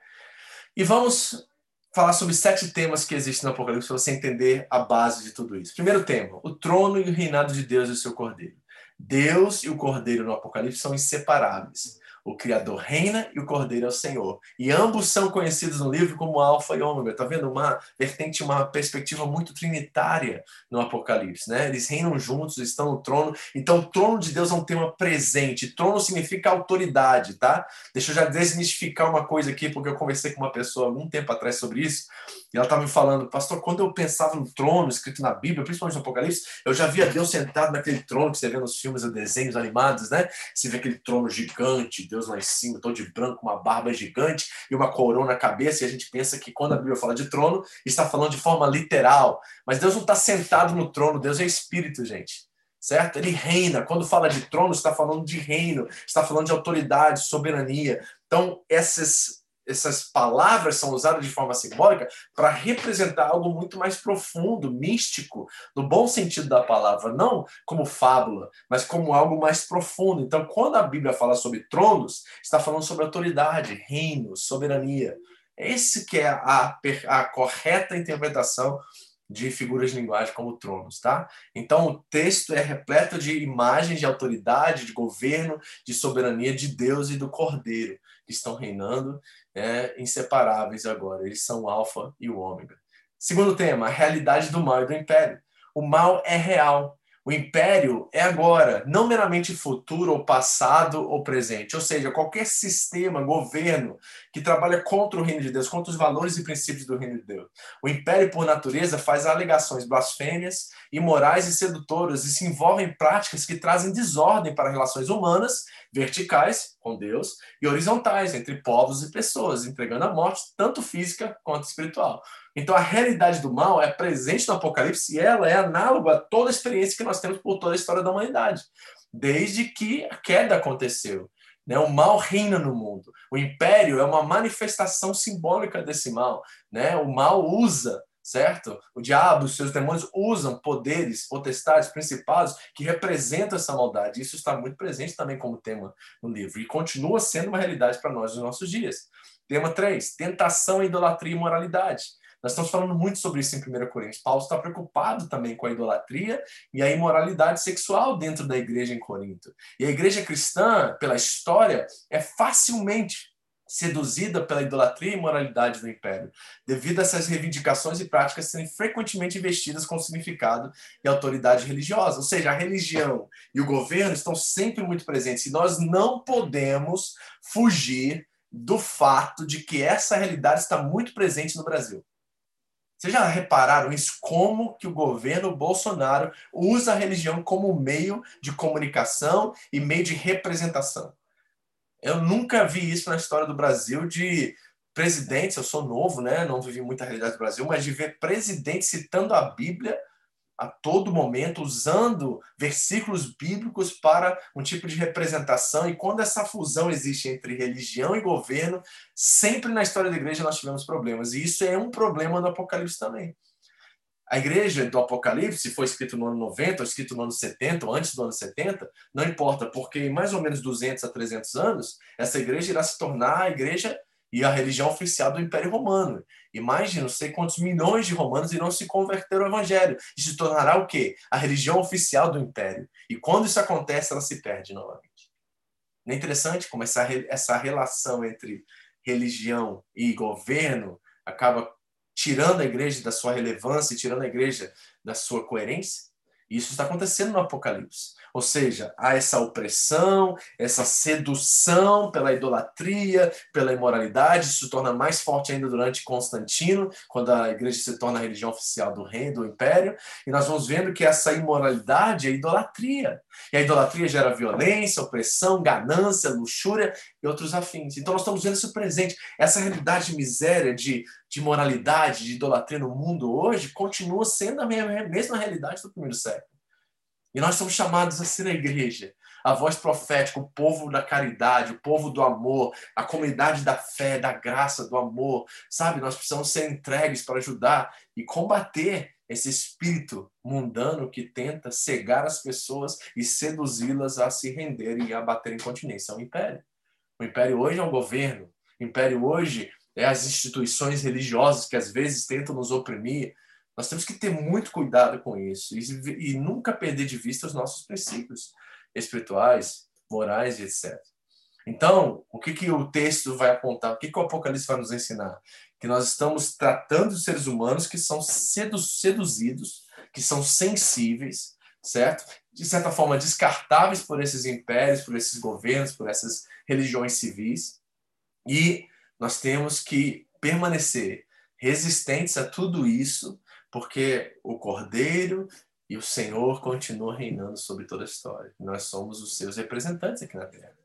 E vamos falar sobre sete temas que existem no Apocalipse para você entender a base de tudo isso. Primeiro tema: o trono e o reinado de Deus e o seu cordeiro. Deus e o cordeiro no Apocalipse são inseparáveis. O Criador reina e o Cordeiro é o Senhor. E ambos são conhecidos no livro como Alfa e Ômega. Tá vendo? Uma vertente, uma perspectiva muito trinitária no Apocalipse, né? Eles reinam juntos, estão no trono. Então, o trono de Deus é um tema presente. Trono significa autoridade, tá? Deixa eu já desmistificar uma coisa aqui, porque eu conversei com uma pessoa algum tempo atrás sobre isso. E ela estava me falando, pastor, quando eu pensava no trono escrito na Bíblia, principalmente no Apocalipse, eu já via Deus sentado naquele trono que você vê nos filmes ou desenhos animados, né? Você vê aquele trono gigante, Deus Deus lá em cima, todo de branco, uma barba gigante e uma coroa na cabeça, e a gente pensa que quando a Bíblia fala de trono, está falando de forma literal. Mas Deus não está sentado no trono, Deus é espírito, gente. Certo? Ele reina. Quando fala de trono, está falando de reino, está falando de autoridade, soberania. Então, essas essas palavras são usadas de forma simbólica para representar algo muito mais profundo, místico, no bom sentido da palavra, não como fábula, mas como algo mais profundo. Então, quando a Bíblia fala sobre tronos, está falando sobre autoridade, reino, soberania. Esse que é a, a correta interpretação de figuras de linguagem como tronos, tá? Então o texto é repleto de imagens de autoridade, de governo, de soberania de Deus e do Cordeiro, que estão reinando é, inseparáveis agora. Eles são o alfa e o ômega. Segundo tema, a realidade do mal e do império. O mal é real, o império é agora, não meramente futuro ou passado ou presente. Ou seja, qualquer sistema, governo que trabalha contra o reino de Deus, contra os valores e princípios do reino de Deus. O império, por natureza, faz alegações blasfêmias, imorais e sedutoras e se envolve em práticas que trazem desordem para relações humanas, verticais, com Deus, e horizontais, entre povos e pessoas, entregando a morte, tanto física quanto espiritual. Então a realidade do mal é presente no Apocalipse e ela é análoga a toda a experiência que nós temos por toda a história da humanidade, desde que a queda aconteceu. Né? O mal reina no mundo. O império é uma manifestação simbólica desse mal. Né? O mal usa, certo? O diabo, os seus demônios usam poderes, potestades, principados que representam essa maldade. Isso está muito presente também como tema no livro e continua sendo uma realidade para nós nos nossos dias. Tema 3, tentação, idolatria e moralidade. Nós estamos falando muito sobre isso em 1 Coríntios. Paulo está preocupado também com a idolatria e a imoralidade sexual dentro da igreja em Corinto. E a igreja cristã, pela história, é facilmente seduzida pela idolatria e imoralidade do império, devido a essas reivindicações e práticas serem frequentemente investidas com significado e autoridade religiosa. Ou seja, a religião e o governo estão sempre muito presentes e nós não podemos fugir do fato de que essa realidade está muito presente no Brasil. Vocês já repararam isso? Como que o governo Bolsonaro usa a religião como meio de comunicação e meio de representação? Eu nunca vi isso na história do Brasil de presidentes, eu sou novo, né? Não vivi muita realidade do Brasil, mas de ver presidentes citando a Bíblia a todo momento, usando versículos bíblicos para um tipo de representação. E quando essa fusão existe entre religião e governo, sempre na história da igreja nós tivemos problemas. E isso é um problema do Apocalipse também. A igreja do Apocalipse foi escrito no ano 90, ou escrito no ano 70, ou antes do ano 70, não importa, porque em mais ou menos 200 a 300 anos, essa igreja irá se tornar a igreja e a religião oficial do Império Romano. E de não sei quantos milhões de romanos irão se converter ao Evangelho. E se tornará o quê? A religião oficial do Império. E quando isso acontece, ela se perde novamente. Não é interessante como essa, essa relação entre religião e governo acaba tirando a igreja da sua relevância tirando a igreja da sua coerência? Isso está acontecendo no Apocalipse. Ou seja, há essa opressão, essa sedução pela idolatria, pela imoralidade, isso se torna mais forte ainda durante Constantino, quando a igreja se torna a religião oficial do reino, do império, e nós vamos vendo que essa imoralidade é idolatria. E a idolatria gera violência, opressão, ganância, luxúria e outros afins. Então nós estamos vendo isso presente. Essa realidade de miséria, de, de moralidade, de idolatria no mundo hoje, continua sendo a mesma realidade do primeiro século. E nós somos chamados a ser a igreja, a voz profética, o povo da caridade, o povo do amor, a comunidade da fé, da graça, do amor. Sabe, nós precisamos ser entregues para ajudar e combater esse espírito mundano que tenta cegar as pessoas e seduzi-las a se renderem e a bater em continência. Um império. O império hoje é um governo. O império hoje é as instituições religiosas que às vezes tentam nos oprimir, nós temos que ter muito cuidado com isso e, e nunca perder de vista os nossos princípios espirituais, morais e etc. Então, o que, que o texto vai apontar? O que, que o Apocalipse vai nos ensinar? Que nós estamos tratando de seres humanos que são seduzidos, que são sensíveis, certo? De certa forma, descartáveis por esses impérios, por esses governos, por essas religiões civis. E nós temos que permanecer resistentes a tudo isso porque o Cordeiro e o Senhor continuam reinando sobre toda a história. Nós somos os seus representantes aqui na Terra.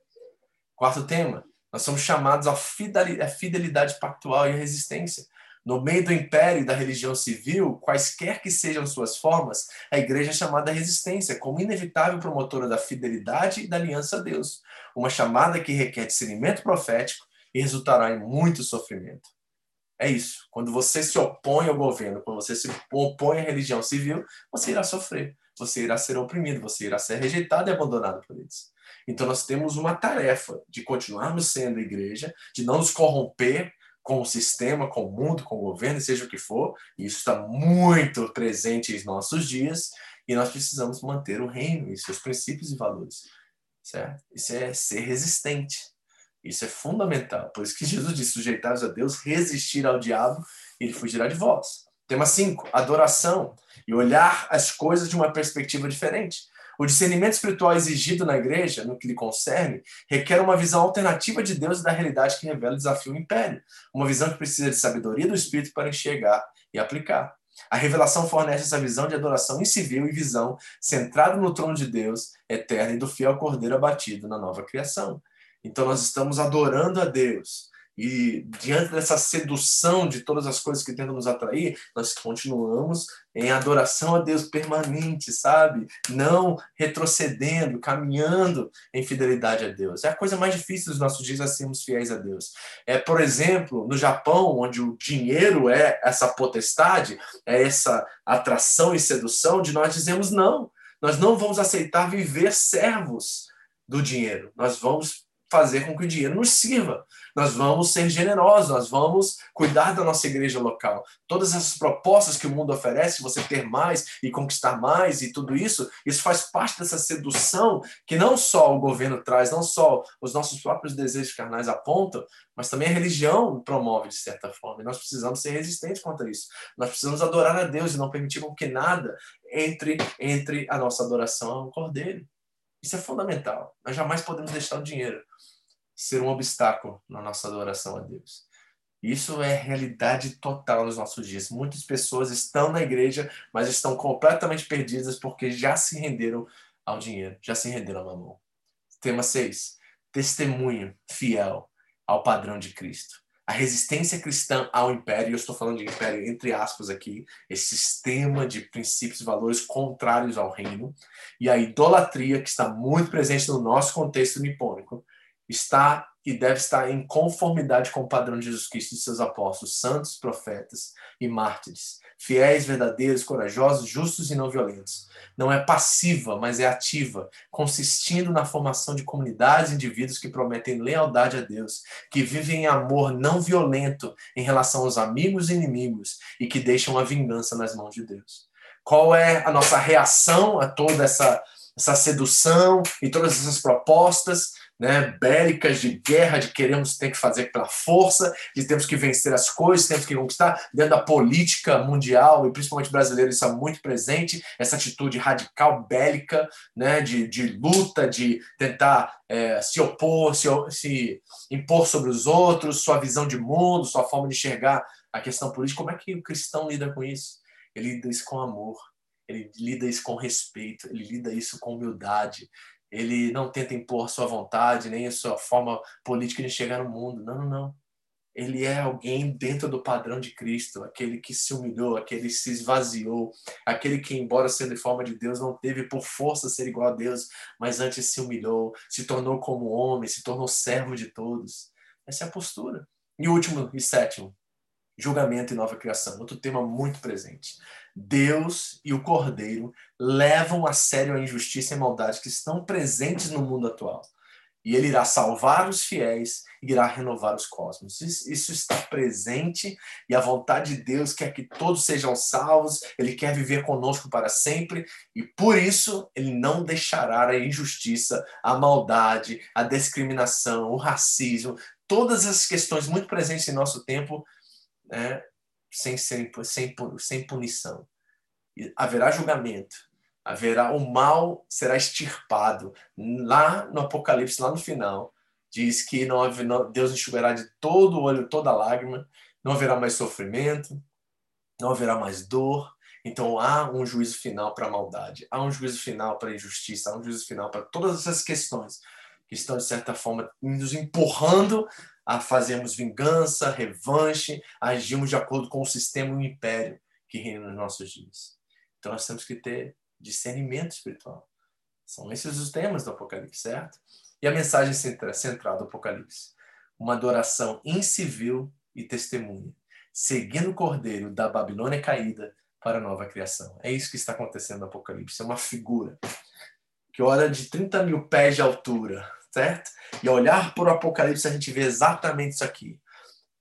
Quarto tema, nós somos chamados à fidelidade pactual e à resistência. No meio do império e da religião civil, quaisquer que sejam suas formas, a igreja é chamada à resistência, como inevitável promotora da fidelidade e da aliança a Deus. Uma chamada que requer discernimento profético e resultará em muito sofrimento. É isso. Quando você se opõe ao governo, quando você se opõe à religião civil, você irá sofrer, você irá ser oprimido, você irá ser rejeitado e abandonado por eles. Então nós temos uma tarefa de continuarmos sendo igreja, de não nos corromper com o sistema, com o mundo, com o governo, seja o que for. E isso está muito presente em nossos dias e nós precisamos manter o reino e seus princípios e valores. Certo? Isso é ser resistente. Isso é fundamental. Por isso que Jesus disse: sujeitar a Deus, resistir ao diabo, ele fugirá de vós. Tema 5, adoração e olhar as coisas de uma perspectiva diferente. O discernimento espiritual exigido na igreja, no que lhe concerne, requer uma visão alternativa de Deus e da realidade que revela o desafio o império. Uma visão que precisa de sabedoria do Espírito para enxergar e aplicar. A revelação fornece essa visão de adoração em civil e visão centrada no trono de Deus eterno e do fiel cordeiro abatido na nova criação. Então nós estamos adorando a Deus, e diante dessa sedução de todas as coisas que tentam nos atrair, nós continuamos em adoração a Deus permanente, sabe? Não retrocedendo, caminhando em fidelidade a Deus. É a coisa mais difícil dos nossos dias é sermos fiéis a Deus. É, por exemplo, no Japão, onde o dinheiro é essa potestade, é essa atração e sedução, de nós dizemos não. Nós não vamos aceitar viver servos do dinheiro. Nós vamos fazer com que o dinheiro nos sirva. Nós vamos ser generosos, nós vamos cuidar da nossa igreja local. Todas essas propostas que o mundo oferece, você ter mais e conquistar mais e tudo isso, isso faz parte dessa sedução que não só o governo traz, não só os nossos próprios desejos carnais apontam, mas também a religião promove de certa forma. E nós precisamos ser resistentes contra isso. Nós precisamos adorar a Deus e não permitir que nada entre entre a nossa adoração ao Cordeiro. Isso é fundamental. Nós jamais podemos deixar o dinheiro ser um obstáculo na nossa adoração a Deus. Isso é realidade total nos nossos dias. Muitas pessoas estão na igreja, mas estão completamente perdidas porque já se renderam ao dinheiro, já se renderam à mamão. Tema 6. Testemunho fiel ao padrão de Cristo. A resistência cristã ao império, eu estou falando de império entre aspas aqui, esse sistema de princípios e valores contrários ao reino, e a idolatria que está muito presente no nosso contexto nipônico, está e deve estar em conformidade com o padrão de Jesus Cristo e seus apóstolos, santos, profetas e mártires, fiéis, verdadeiros, corajosos, justos e não violentos. Não é passiva, mas é ativa, consistindo na formação de comunidades e indivíduos que prometem lealdade a Deus, que vivem em amor não violento em relação aos amigos e inimigos e que deixam a vingança nas mãos de Deus. Qual é a nossa reação a toda essa, essa sedução e todas essas propostas? Né, bélicas de guerra, de queremos ter que fazer pela força, de temos que vencer as coisas, temos que conquistar. Dentro da política mundial, e principalmente brasileira, isso é muito presente, essa atitude radical bélica, né, de, de luta, de tentar é, se opor, se, se impor sobre os outros, sua visão de mundo, sua forma de enxergar a questão política. Como é que o cristão lida com isso? Ele lida isso com amor, ele lida isso com respeito, ele lida isso com humildade, ele não tenta impor sua vontade, nem a sua forma política de chegar no mundo. Não, não, não. Ele é alguém dentro do padrão de Cristo, aquele que se humilhou, aquele que se esvaziou, aquele que, embora sendo em forma de Deus, não teve por força ser igual a Deus, mas antes se humilhou, se tornou como homem, se tornou servo de todos. Essa é a postura. E último e sétimo, julgamento e nova criação, outro tema muito presente. Deus e o Cordeiro levam a sério a injustiça e a maldade que estão presentes no mundo atual. E ele irá salvar os fiéis e irá renovar os cosmos. Isso está presente e a vontade de Deus quer que todos sejam salvos, ele quer viver conosco para sempre e por isso ele não deixará a injustiça, a maldade, a discriminação, o racismo, todas essas questões muito presentes em nosso tempo né, sem, sem, sem, sem punição. Haverá julgamento, haverá o mal será extirpado. Lá no Apocalipse, lá no final, diz que não, não, Deus enxugará de todo o olho, toda lágrima, não haverá mais sofrimento, não haverá mais dor. Então há um juízo final para a maldade, há um juízo final para a injustiça, há um juízo final para todas essas questões que estão, de certa forma, nos empurrando a fazermos vingança, revanche, agimos de acordo com o sistema e o império que reina nos nossos dias. Então nós temos que ter discernimento espiritual. São esses os temas do Apocalipse, certo? E a mensagem central do Apocalipse? Uma adoração incivil e testemunha, seguindo o cordeiro da Babilônia caída para a nova criação. É isso que está acontecendo no Apocalipse. É uma figura que olha de 30 mil pés de altura, certo? E olhar para o Apocalipse a gente vê exatamente isso aqui.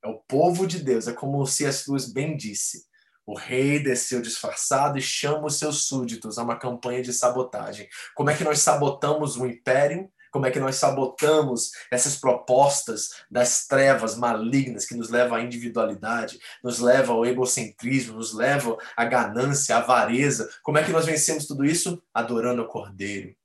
É o povo de Deus. É como o C.S. Lewis bem disse. O rei desceu disfarçado e chama os seus súditos a uma campanha de sabotagem. Como é que nós sabotamos o império? Como é que nós sabotamos essas propostas das trevas malignas que nos levam à individualidade, nos levam ao egocentrismo, nos levam à ganância, à avareza? Como é que nós vencemos tudo isso? Adorando o Cordeiro.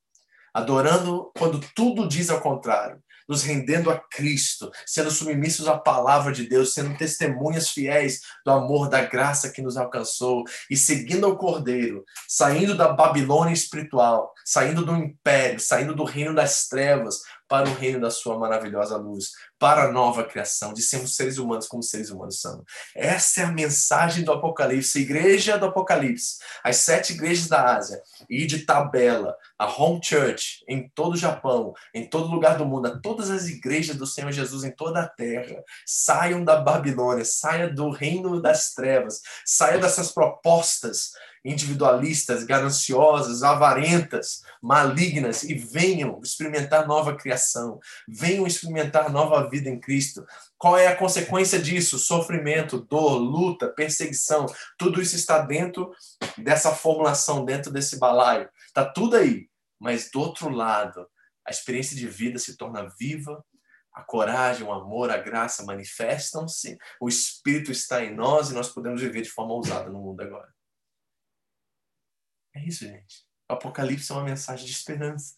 Adorando quando tudo diz ao contrário nos rendendo a Cristo, sendo submissos à palavra de Deus, sendo testemunhas fiéis do amor, da graça que nos alcançou e seguindo ao Cordeiro, saindo da Babilônia espiritual, saindo do império, saindo do reino das trevas para o reino da sua maravilhosa luz, para a nova criação, de sermos seres humanos como seres humanos são. Essa é a mensagem do Apocalipse, igreja do Apocalipse, as sete igrejas da Ásia, e de tabela, a Home Church em todo o Japão, em todo lugar do mundo, a todas as igrejas do Senhor Jesus em toda a terra, saiam da Babilônia, saia do reino das trevas, saia dessas propostas individualistas, gananciosas, avarentas, malignas e venham experimentar nova criação, venham experimentar nova vida em Cristo. Qual é a consequência disso? Sofrimento, dor, luta, perseguição. Tudo isso está dentro dessa formulação, dentro desse balaio. Está tudo aí. Mas do outro lado, a experiência de vida se torna viva, a coragem, o amor, a graça manifestam-se, o Espírito está em nós e nós podemos viver de forma ousada no mundo agora. É isso, gente. O Apocalipse é uma mensagem de esperança.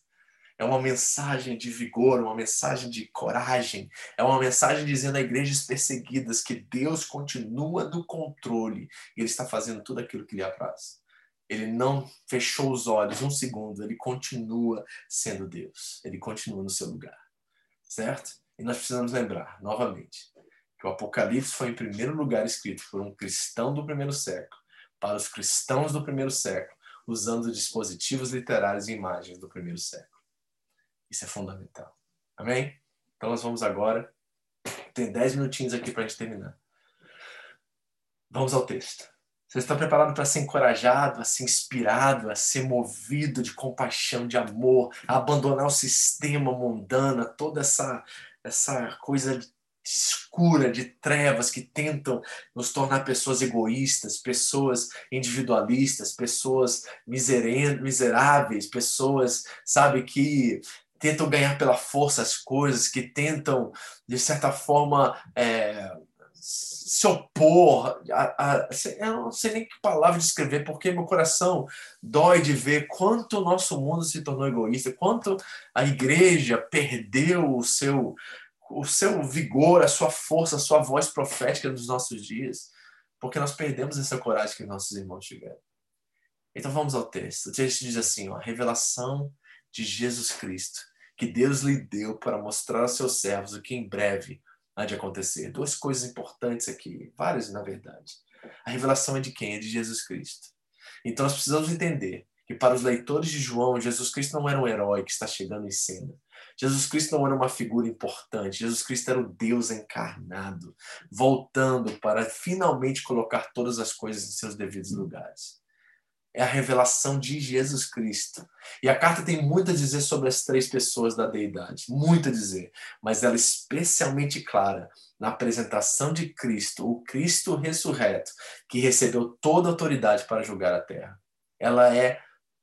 É uma mensagem de vigor, uma mensagem de coragem. É uma mensagem dizendo a igrejas perseguidas que Deus continua no controle e Ele está fazendo tudo aquilo que lhe apraz. Ele não fechou os olhos um segundo, ele continua sendo Deus. Ele continua no seu lugar. Certo? E nós precisamos lembrar, novamente, que o Apocalipse foi em primeiro lugar escrito por um cristão do primeiro século, para os cristãos do primeiro século, usando dispositivos literários e imagens do primeiro século. Isso é fundamental. Amém? Então nós vamos agora. Tem dez minutinhos aqui para a gente terminar. Vamos ao texto. Você está preparado para ser encorajado, a ser inspirado, a ser movido de compaixão, de amor, a abandonar o sistema mundano, toda essa, essa coisa escura de trevas que tentam nos tornar pessoas egoístas, pessoas individualistas, pessoas miseráveis, pessoas, sabe, que tentam ganhar pela força as coisas, que tentam, de certa forma, é, se opor. A, a, eu não sei nem que palavra descrever, porque meu coração dói de ver quanto o nosso mundo se tornou egoísta, quanto a igreja perdeu o seu o seu vigor, a sua força, a sua voz profética nos nossos dias, porque nós perdemos essa coragem que nossos irmãos tiveram. Então vamos ao texto. O texto diz assim: ó, a revelação de Jesus Cristo, que Deus lhe deu para mostrar aos seus servos o que em breve há de acontecer. Duas coisas importantes aqui, várias na verdade. A revelação é de quem? É de Jesus Cristo. Então nós precisamos entender que para os leitores de João, Jesus Cristo não era um herói que está chegando em cena. Jesus Cristo não era uma figura importante, Jesus Cristo era o Deus encarnado, voltando para finalmente colocar todas as coisas em seus devidos lugares. É a revelação de Jesus Cristo. E a carta tem muito a dizer sobre as três pessoas da deidade, muito a dizer, mas ela é especialmente clara na apresentação de Cristo, o Cristo ressurreto, que recebeu toda a autoridade para julgar a terra. Ela é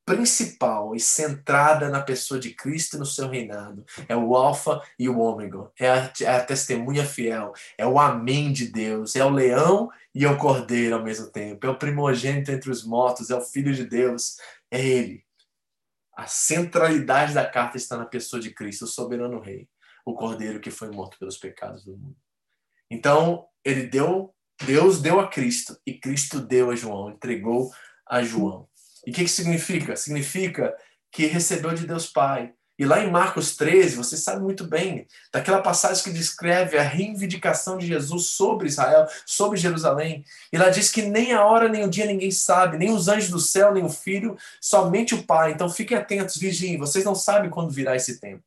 principal e centrada na pessoa de Cristo no seu reinado. É o Alfa e o Ômega. É a, é a testemunha fiel. É o Amém de Deus. É o leão e é o cordeiro ao mesmo tempo. É o primogênito entre os mortos. É o Filho de Deus. É Ele. A centralidade da carta está na pessoa de Cristo, o soberano Rei, o cordeiro que foi morto pelos pecados do mundo. Então, ele deu, Deus deu a Cristo e Cristo deu a João, entregou a João. E o que, que significa? Significa que recebeu de Deus Pai. E lá em Marcos 13, você sabe muito bem, daquela passagem que descreve a reivindicação de Jesus sobre Israel, sobre Jerusalém. E lá diz que nem a hora, nem o dia ninguém sabe, nem os anjos do céu, nem o filho, somente o Pai. Então fiquem atentos, vigiem, vocês não sabem quando virá esse tempo.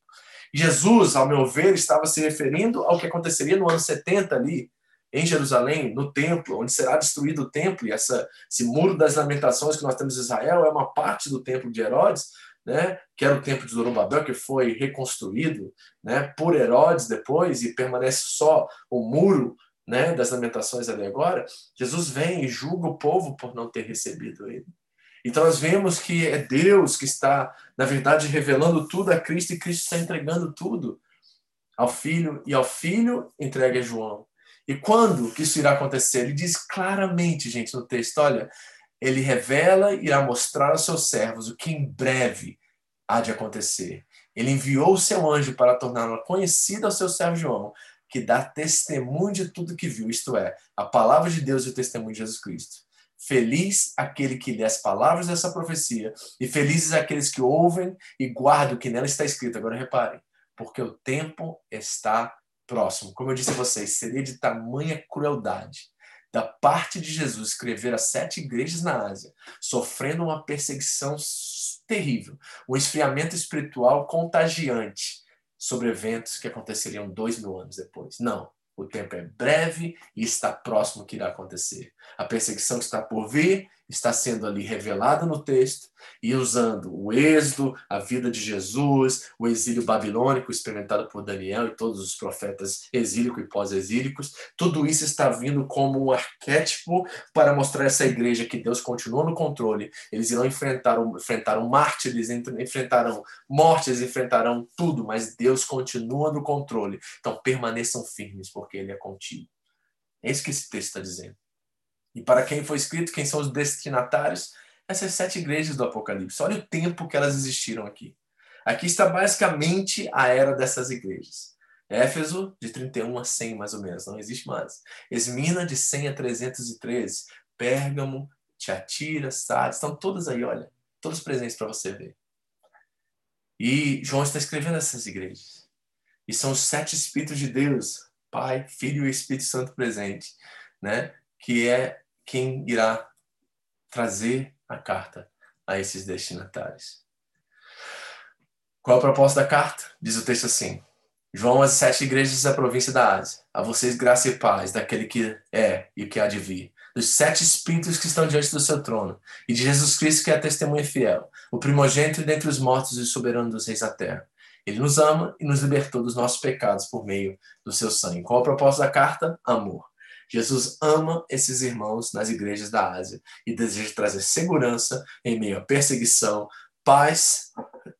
Jesus, ao meu ver, estava se referindo ao que aconteceria no ano 70 ali, em Jerusalém, no templo, onde será destruído o templo, e essa, esse muro das lamentações que nós temos em Israel é uma parte do templo de Herodes, né, que era o templo de Zorobabel, que foi reconstruído né, por Herodes depois, e permanece só o muro né, das lamentações ali agora, Jesus vem e julga o povo por não ter recebido ele. Então nós vemos que é Deus que está, na verdade, revelando tudo a Cristo e Cristo está entregando tudo ao Filho e ao Filho entrega João. E quando isso irá acontecer? Ele diz claramente, gente, no texto, olha, ele revela e irá mostrar aos seus servos o que em breve há de acontecer. Ele enviou o seu anjo para torná-la conhecida ao seu servo João, que dá testemunho de tudo que viu, isto é, a palavra de Deus e o testemunho de Jesus Cristo. Feliz aquele que lê as palavras dessa profecia, e felizes aqueles que ouvem e guardam o que nela está escrito. Agora reparem, porque o tempo está próximo. Como eu disse a vocês, seria de tamanha crueldade da parte de Jesus escrever as sete igrejas na Ásia, sofrendo uma perseguição terrível, um esfriamento espiritual contagiante sobre eventos que aconteceriam dois mil anos depois. Não. O tempo é breve e está próximo que irá acontecer. A perseguição está por vir está sendo ali revelada no texto e usando o êxodo, a vida de Jesus, o exílio babilônico experimentado por Daniel e todos os profetas exílicos e pós-exílicos. Tudo isso está vindo como um arquétipo para mostrar essa igreja que Deus continua no controle. Eles irão enfrentar, enfrentar mártires, enfrentarão mortes, enfrentarão tudo, mas Deus continua no controle. Então permaneçam firmes, porque Ele é contigo. É isso que esse texto está dizendo. E para quem foi escrito, quem são os destinatários? Essas sete igrejas do Apocalipse. Olha o tempo que elas existiram aqui. Aqui está basicamente a era dessas igrejas. Éfeso, de 31 a 100, mais ou menos, não existe mais. Esmina, de 100 a 313. Pérgamo, Tiatira, Sardes, estão todas aí, olha. Todos presentes para você ver. E João está escrevendo essas igrejas. E são os sete Espíritos de Deus, Pai, Filho e Espírito Santo presente, né? Que é quem irá trazer a carta a esses destinatários. Qual a proposta da carta? Diz o texto assim: João às sete igrejas da província da Ásia, a vocês graça e paz daquele que é e que há de vir, dos sete espíritos que estão diante do seu trono, e de Jesus Cristo que é a testemunha fiel, o primogênito dentre os mortos e o soberano dos reis da terra. Ele nos ama e nos libertou dos nossos pecados por meio do seu sangue. Qual a proposta da carta? Amor. Jesus ama esses irmãos nas igrejas da Ásia e deseja trazer segurança em meio à perseguição, paz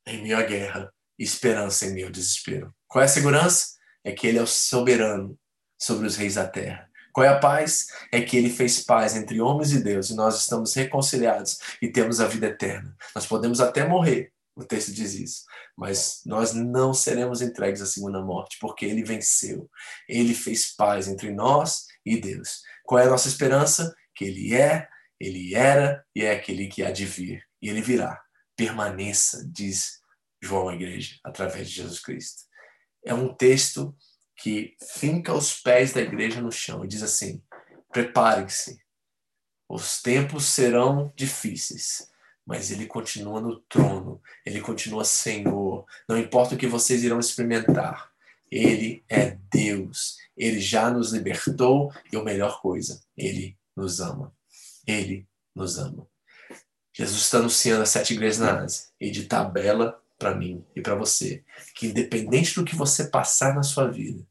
em meio à guerra e esperança em meio ao desespero. Qual é a segurança? É que ele é o soberano sobre os reis da terra. Qual é a paz? É que ele fez paz entre homens e Deus e nós estamos reconciliados e temos a vida eterna. Nós podemos até morrer, o texto diz isso. Mas nós não seremos entregues à segunda morte, porque ele venceu. Ele fez paz entre nós e Deus. Qual é a nossa esperança? Que ele é, ele era e é aquele que há de vir. E ele virá. Permaneça, diz João à igreja, através de Jesus Cristo. É um texto que finca os pés da igreja no chão e diz assim: preparem-se, os tempos serão difíceis, mas ele continua no trono, ele continua Senhor. Não importa o que vocês irão experimentar, ele é Deus. Ele já nos libertou e a melhor coisa, ele nos ama. Ele nos ama. Jesus está anunciando as sete igrejas na Ásia e de tabela para mim e para você, que independente do que você passar na sua vida,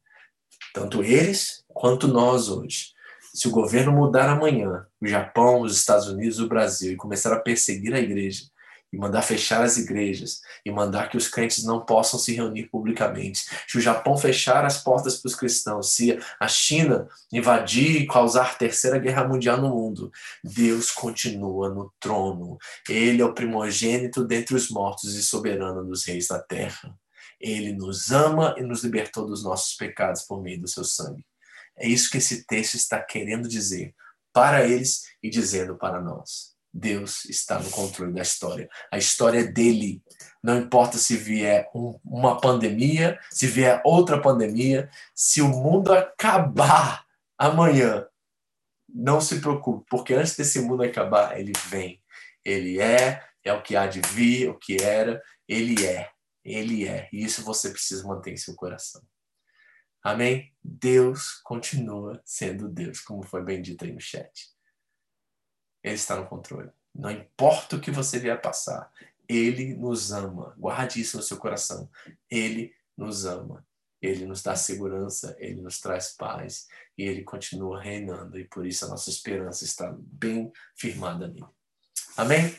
tanto eles quanto nós hoje, se o governo mudar amanhã, o Japão, os Estados Unidos, o Brasil, e começar a perseguir a igreja, e mandar fechar as igrejas, e mandar que os crentes não possam se reunir publicamente, se o Japão fechar as portas para os cristãos, se a China invadir e causar terceira guerra mundial no mundo, Deus continua no trono. Ele é o primogênito dentre os mortos e soberano dos reis da terra. Ele nos ama e nos libertou dos nossos pecados por meio do seu sangue. É isso que esse texto está querendo dizer para eles e dizendo para nós. Deus está no controle da história. A história é dele. Não importa se vier um, uma pandemia, se vier outra pandemia, se o mundo acabar amanhã, não se preocupe, porque antes desse mundo acabar, ele vem. Ele é, é o que há de vir, o que era, ele é. Ele é. E isso você precisa manter em seu coração. Amém? Deus continua sendo Deus, como foi bem dito aí no chat. Ele está no controle. Não importa o que você vier passar, Ele nos ama. Guarde isso no seu coração. Ele nos ama. Ele nos dá segurança, ele nos traz paz e ele continua reinando e por isso a nossa esperança está bem firmada nele. Amém?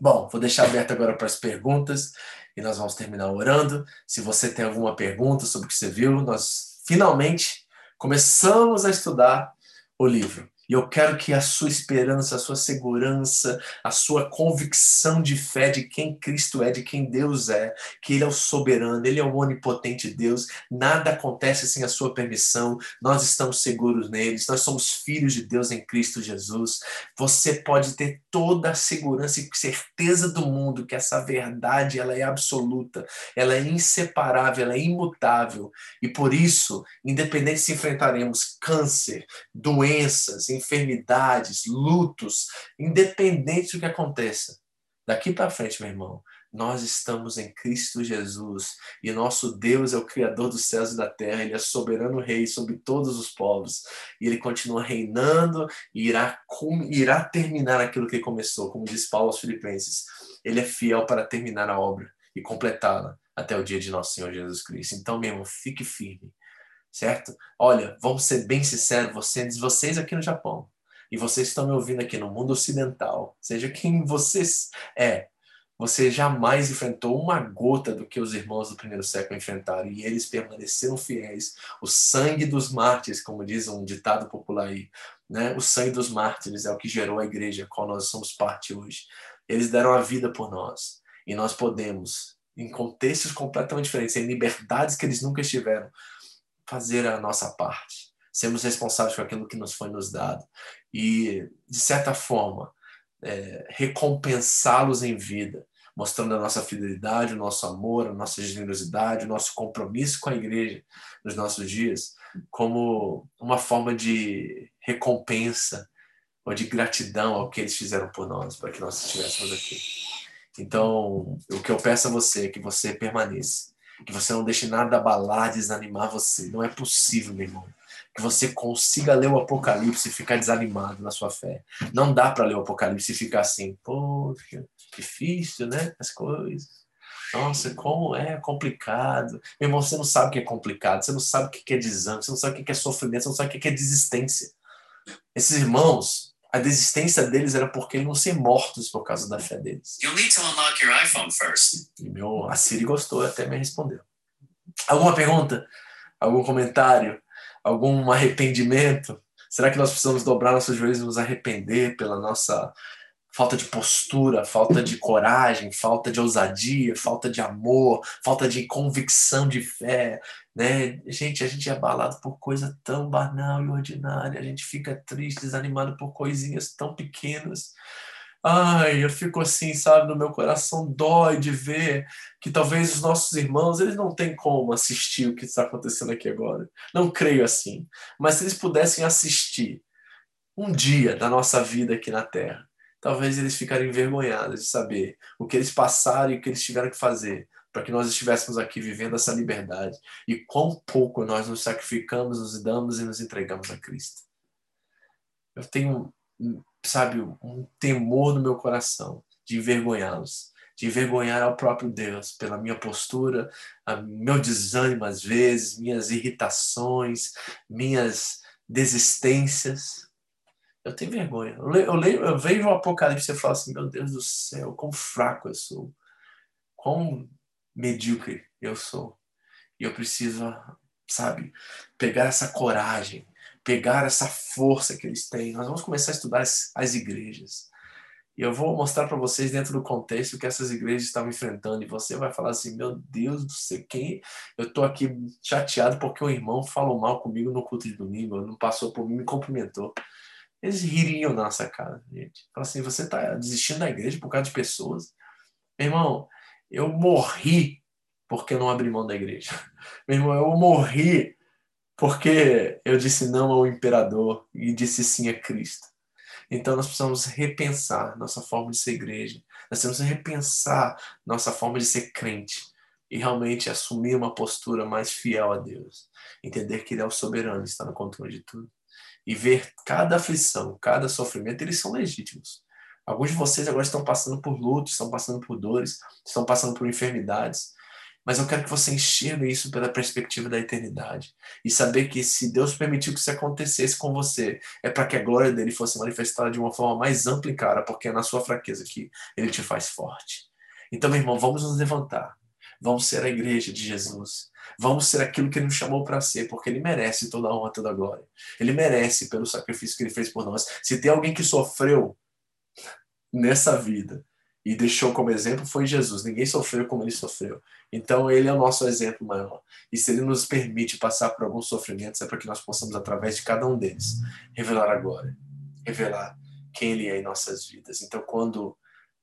Bom, vou deixar aberto agora para as perguntas e nós vamos terminar orando. Se você tem alguma pergunta sobre o que você viu, nós finalmente começamos a estudar o livro. E eu quero que a sua esperança, a sua segurança, a sua convicção de fé de quem Cristo é, de quem Deus é, que Ele é o soberano, Ele é o onipotente Deus, nada acontece sem a sua permissão, nós estamos seguros neles, nós somos filhos de Deus em Cristo Jesus. Você pode ter toda a segurança e certeza do mundo que essa verdade ela é absoluta, ela é inseparável, ela é imutável. E por isso, independente se enfrentaremos câncer, doenças, enfermidades, lutos, independente do que aconteça. Daqui para frente, meu irmão, nós estamos em Cristo Jesus e nosso Deus é o Criador dos céus e da terra, Ele é soberano Rei sobre todos os povos e Ele continua reinando e irá, irá terminar aquilo que começou, como diz Paulo aos Filipenses. Ele é fiel para terminar a obra e completá-la até o dia de nosso Senhor Jesus Cristo. Então, meu irmão, fique firme certo? Olha, vamos ser bem sinceros, vocês, vocês aqui no Japão e vocês estão me ouvindo aqui no mundo ocidental, seja quem vocês é, você jamais enfrentou uma gota do que os irmãos do primeiro século enfrentaram e eles permaneceram fiéis. O sangue dos mártires, como diz um ditado popular aí, né? O sangue dos mártires é o que gerou a igreja, qual nós somos parte hoje. Eles deram a vida por nós e nós podemos, em contextos completamente diferentes, em liberdades que eles nunca estiveram, fazer a nossa parte, sermos responsáveis por aquilo que nos foi nos dado e, de certa forma, é, recompensá-los em vida, mostrando a nossa fidelidade, o nosso amor, a nossa generosidade, o nosso compromisso com a igreja nos nossos dias, como uma forma de recompensa ou de gratidão ao que eles fizeram por nós, para que nós estivéssemos aqui. Então, o que eu peço a você é que você permaneça que você não deixe nada abalar, desanimar você. Não é possível, meu irmão, que você consiga ler o Apocalipse e ficar desanimado na sua fé. Não dá para ler o Apocalipse e ficar assim, poxa, difícil, né? As coisas. Nossa, como é complicado. Meu irmão, você não sabe o que é complicado, você não sabe o que é desânimo, você não sabe o que é sofrimento, você não sabe o que é desistência. Esses irmãos, a desistência deles era porque eles iam ser mortos por causa da fé deles. You need to unlock your iPhone first. E meu, a Siri gostou até me respondeu. Alguma pergunta? Algum comentário? Algum arrependimento? Será que nós precisamos dobrar nossos joelhos e nos arrepender pela nossa falta de postura, falta de coragem, falta de ousadia, falta de amor, falta de convicção de fé, né? Gente, a gente é abalado por coisa tão banal e ordinária, a gente fica triste, desanimado por coisinhas tão pequenas. Ai, eu fico assim, sabe, no meu coração dói de ver que talvez os nossos irmãos, eles não têm como assistir o que está acontecendo aqui agora. Não creio assim. Mas se eles pudessem assistir um dia da nossa vida aqui na Terra, talvez eles ficariam envergonhados de saber o que eles passaram e o que eles tiveram que fazer para que nós estivéssemos aqui vivendo essa liberdade e quão pouco nós nos sacrificamos, nos damos e nos entregamos a Cristo. Eu tenho, sabe, um temor no meu coração de envergonhá-los, de envergonhar ao próprio Deus pela minha postura, meu desânimo às vezes, minhas irritações, minhas desistências. Eu tenho vergonha. Eu, leio, eu, leio, eu vejo o Apocalipse e falo assim: meu Deus do céu, quão fraco eu sou. Quão medíocre eu sou. E eu preciso, sabe, pegar essa coragem, pegar essa força que eles têm. Nós vamos começar a estudar as, as igrejas. E eu vou mostrar para vocês dentro do contexto que essas igrejas estavam enfrentando. E você vai falar assim: meu Deus do céu, quem. Eu estou aqui chateado porque o irmão falou mal comigo no culto de domingo, não passou por mim, me cumprimentou. Eles ririam na nossa cara, gente. Fala assim, você está desistindo da igreja por causa de pessoas. Meu irmão, eu morri porque eu não abri mão da igreja. Meu irmão, eu morri porque eu disse não ao imperador e disse sim a Cristo. Então nós precisamos repensar nossa forma de ser igreja. Nós temos que repensar nossa forma de ser crente e realmente assumir uma postura mais fiel a Deus. Entender que Ele é o soberano, está no controle de tudo e ver cada aflição, cada sofrimento, eles são legítimos. Alguns de vocês agora estão passando por lutos, estão passando por dores, estão passando por enfermidades. Mas eu quero que você enxergue isso pela perspectiva da eternidade. E saber que se Deus permitiu que isso acontecesse com você, é para que a glória dele fosse manifestada de uma forma mais ampla e clara, porque é na sua fraqueza que ele te faz forte. Então, meu irmão, vamos nos levantar. Vamos ser a igreja de Jesus. Vamos ser aquilo que ele nos chamou para ser, porque ele merece toda a honra, toda a glória. Ele merece pelo sacrifício que ele fez por nós. Se tem alguém que sofreu nessa vida e deixou como exemplo, foi Jesus. Ninguém sofreu como ele sofreu. Então, ele é o nosso exemplo maior. E se ele nos permite passar por alguns sofrimentos, é para que nós possamos, através de cada um deles, revelar a glória, revelar quem ele é em nossas vidas. Então, quando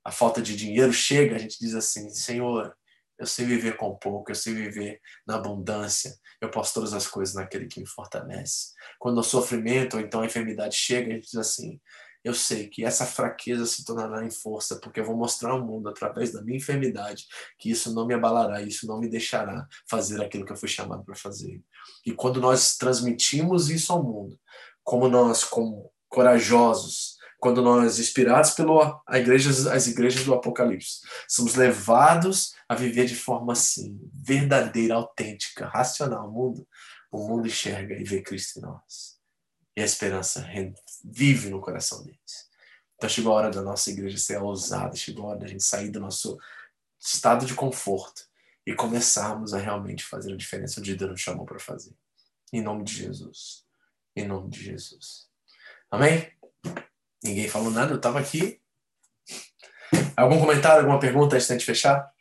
a falta de dinheiro chega, a gente diz assim: Senhor, eu sei viver com pouco, eu sei viver na abundância, eu posso todas as coisas naquele que me fortalece. Quando o sofrimento ou então a enfermidade chega, a gente diz assim: eu sei que essa fraqueza se tornará em força, porque eu vou mostrar ao mundo, através da minha enfermidade, que isso não me abalará, isso não me deixará fazer aquilo que eu fui chamado para fazer. E quando nós transmitimos isso ao mundo, como nós, como corajosos, quando nós, inspirados pelo a igreja, as igrejas do Apocalipse, somos levados a viver de forma assim, verdadeira, autêntica, racional. O mundo, o mundo enxerga e vê Cristo em nós. E a esperança vive no coração deles. Então chegou a hora da nossa igreja ser ousada, chegou a hora da gente sair do nosso estado de conforto e começarmos a realmente fazer a diferença onde Deus nos chamou para fazer. Em nome de Jesus. Em nome de Jesus. Amém? Ninguém falou nada, eu estava aqui. Algum comentário, alguma pergunta antes de fechar?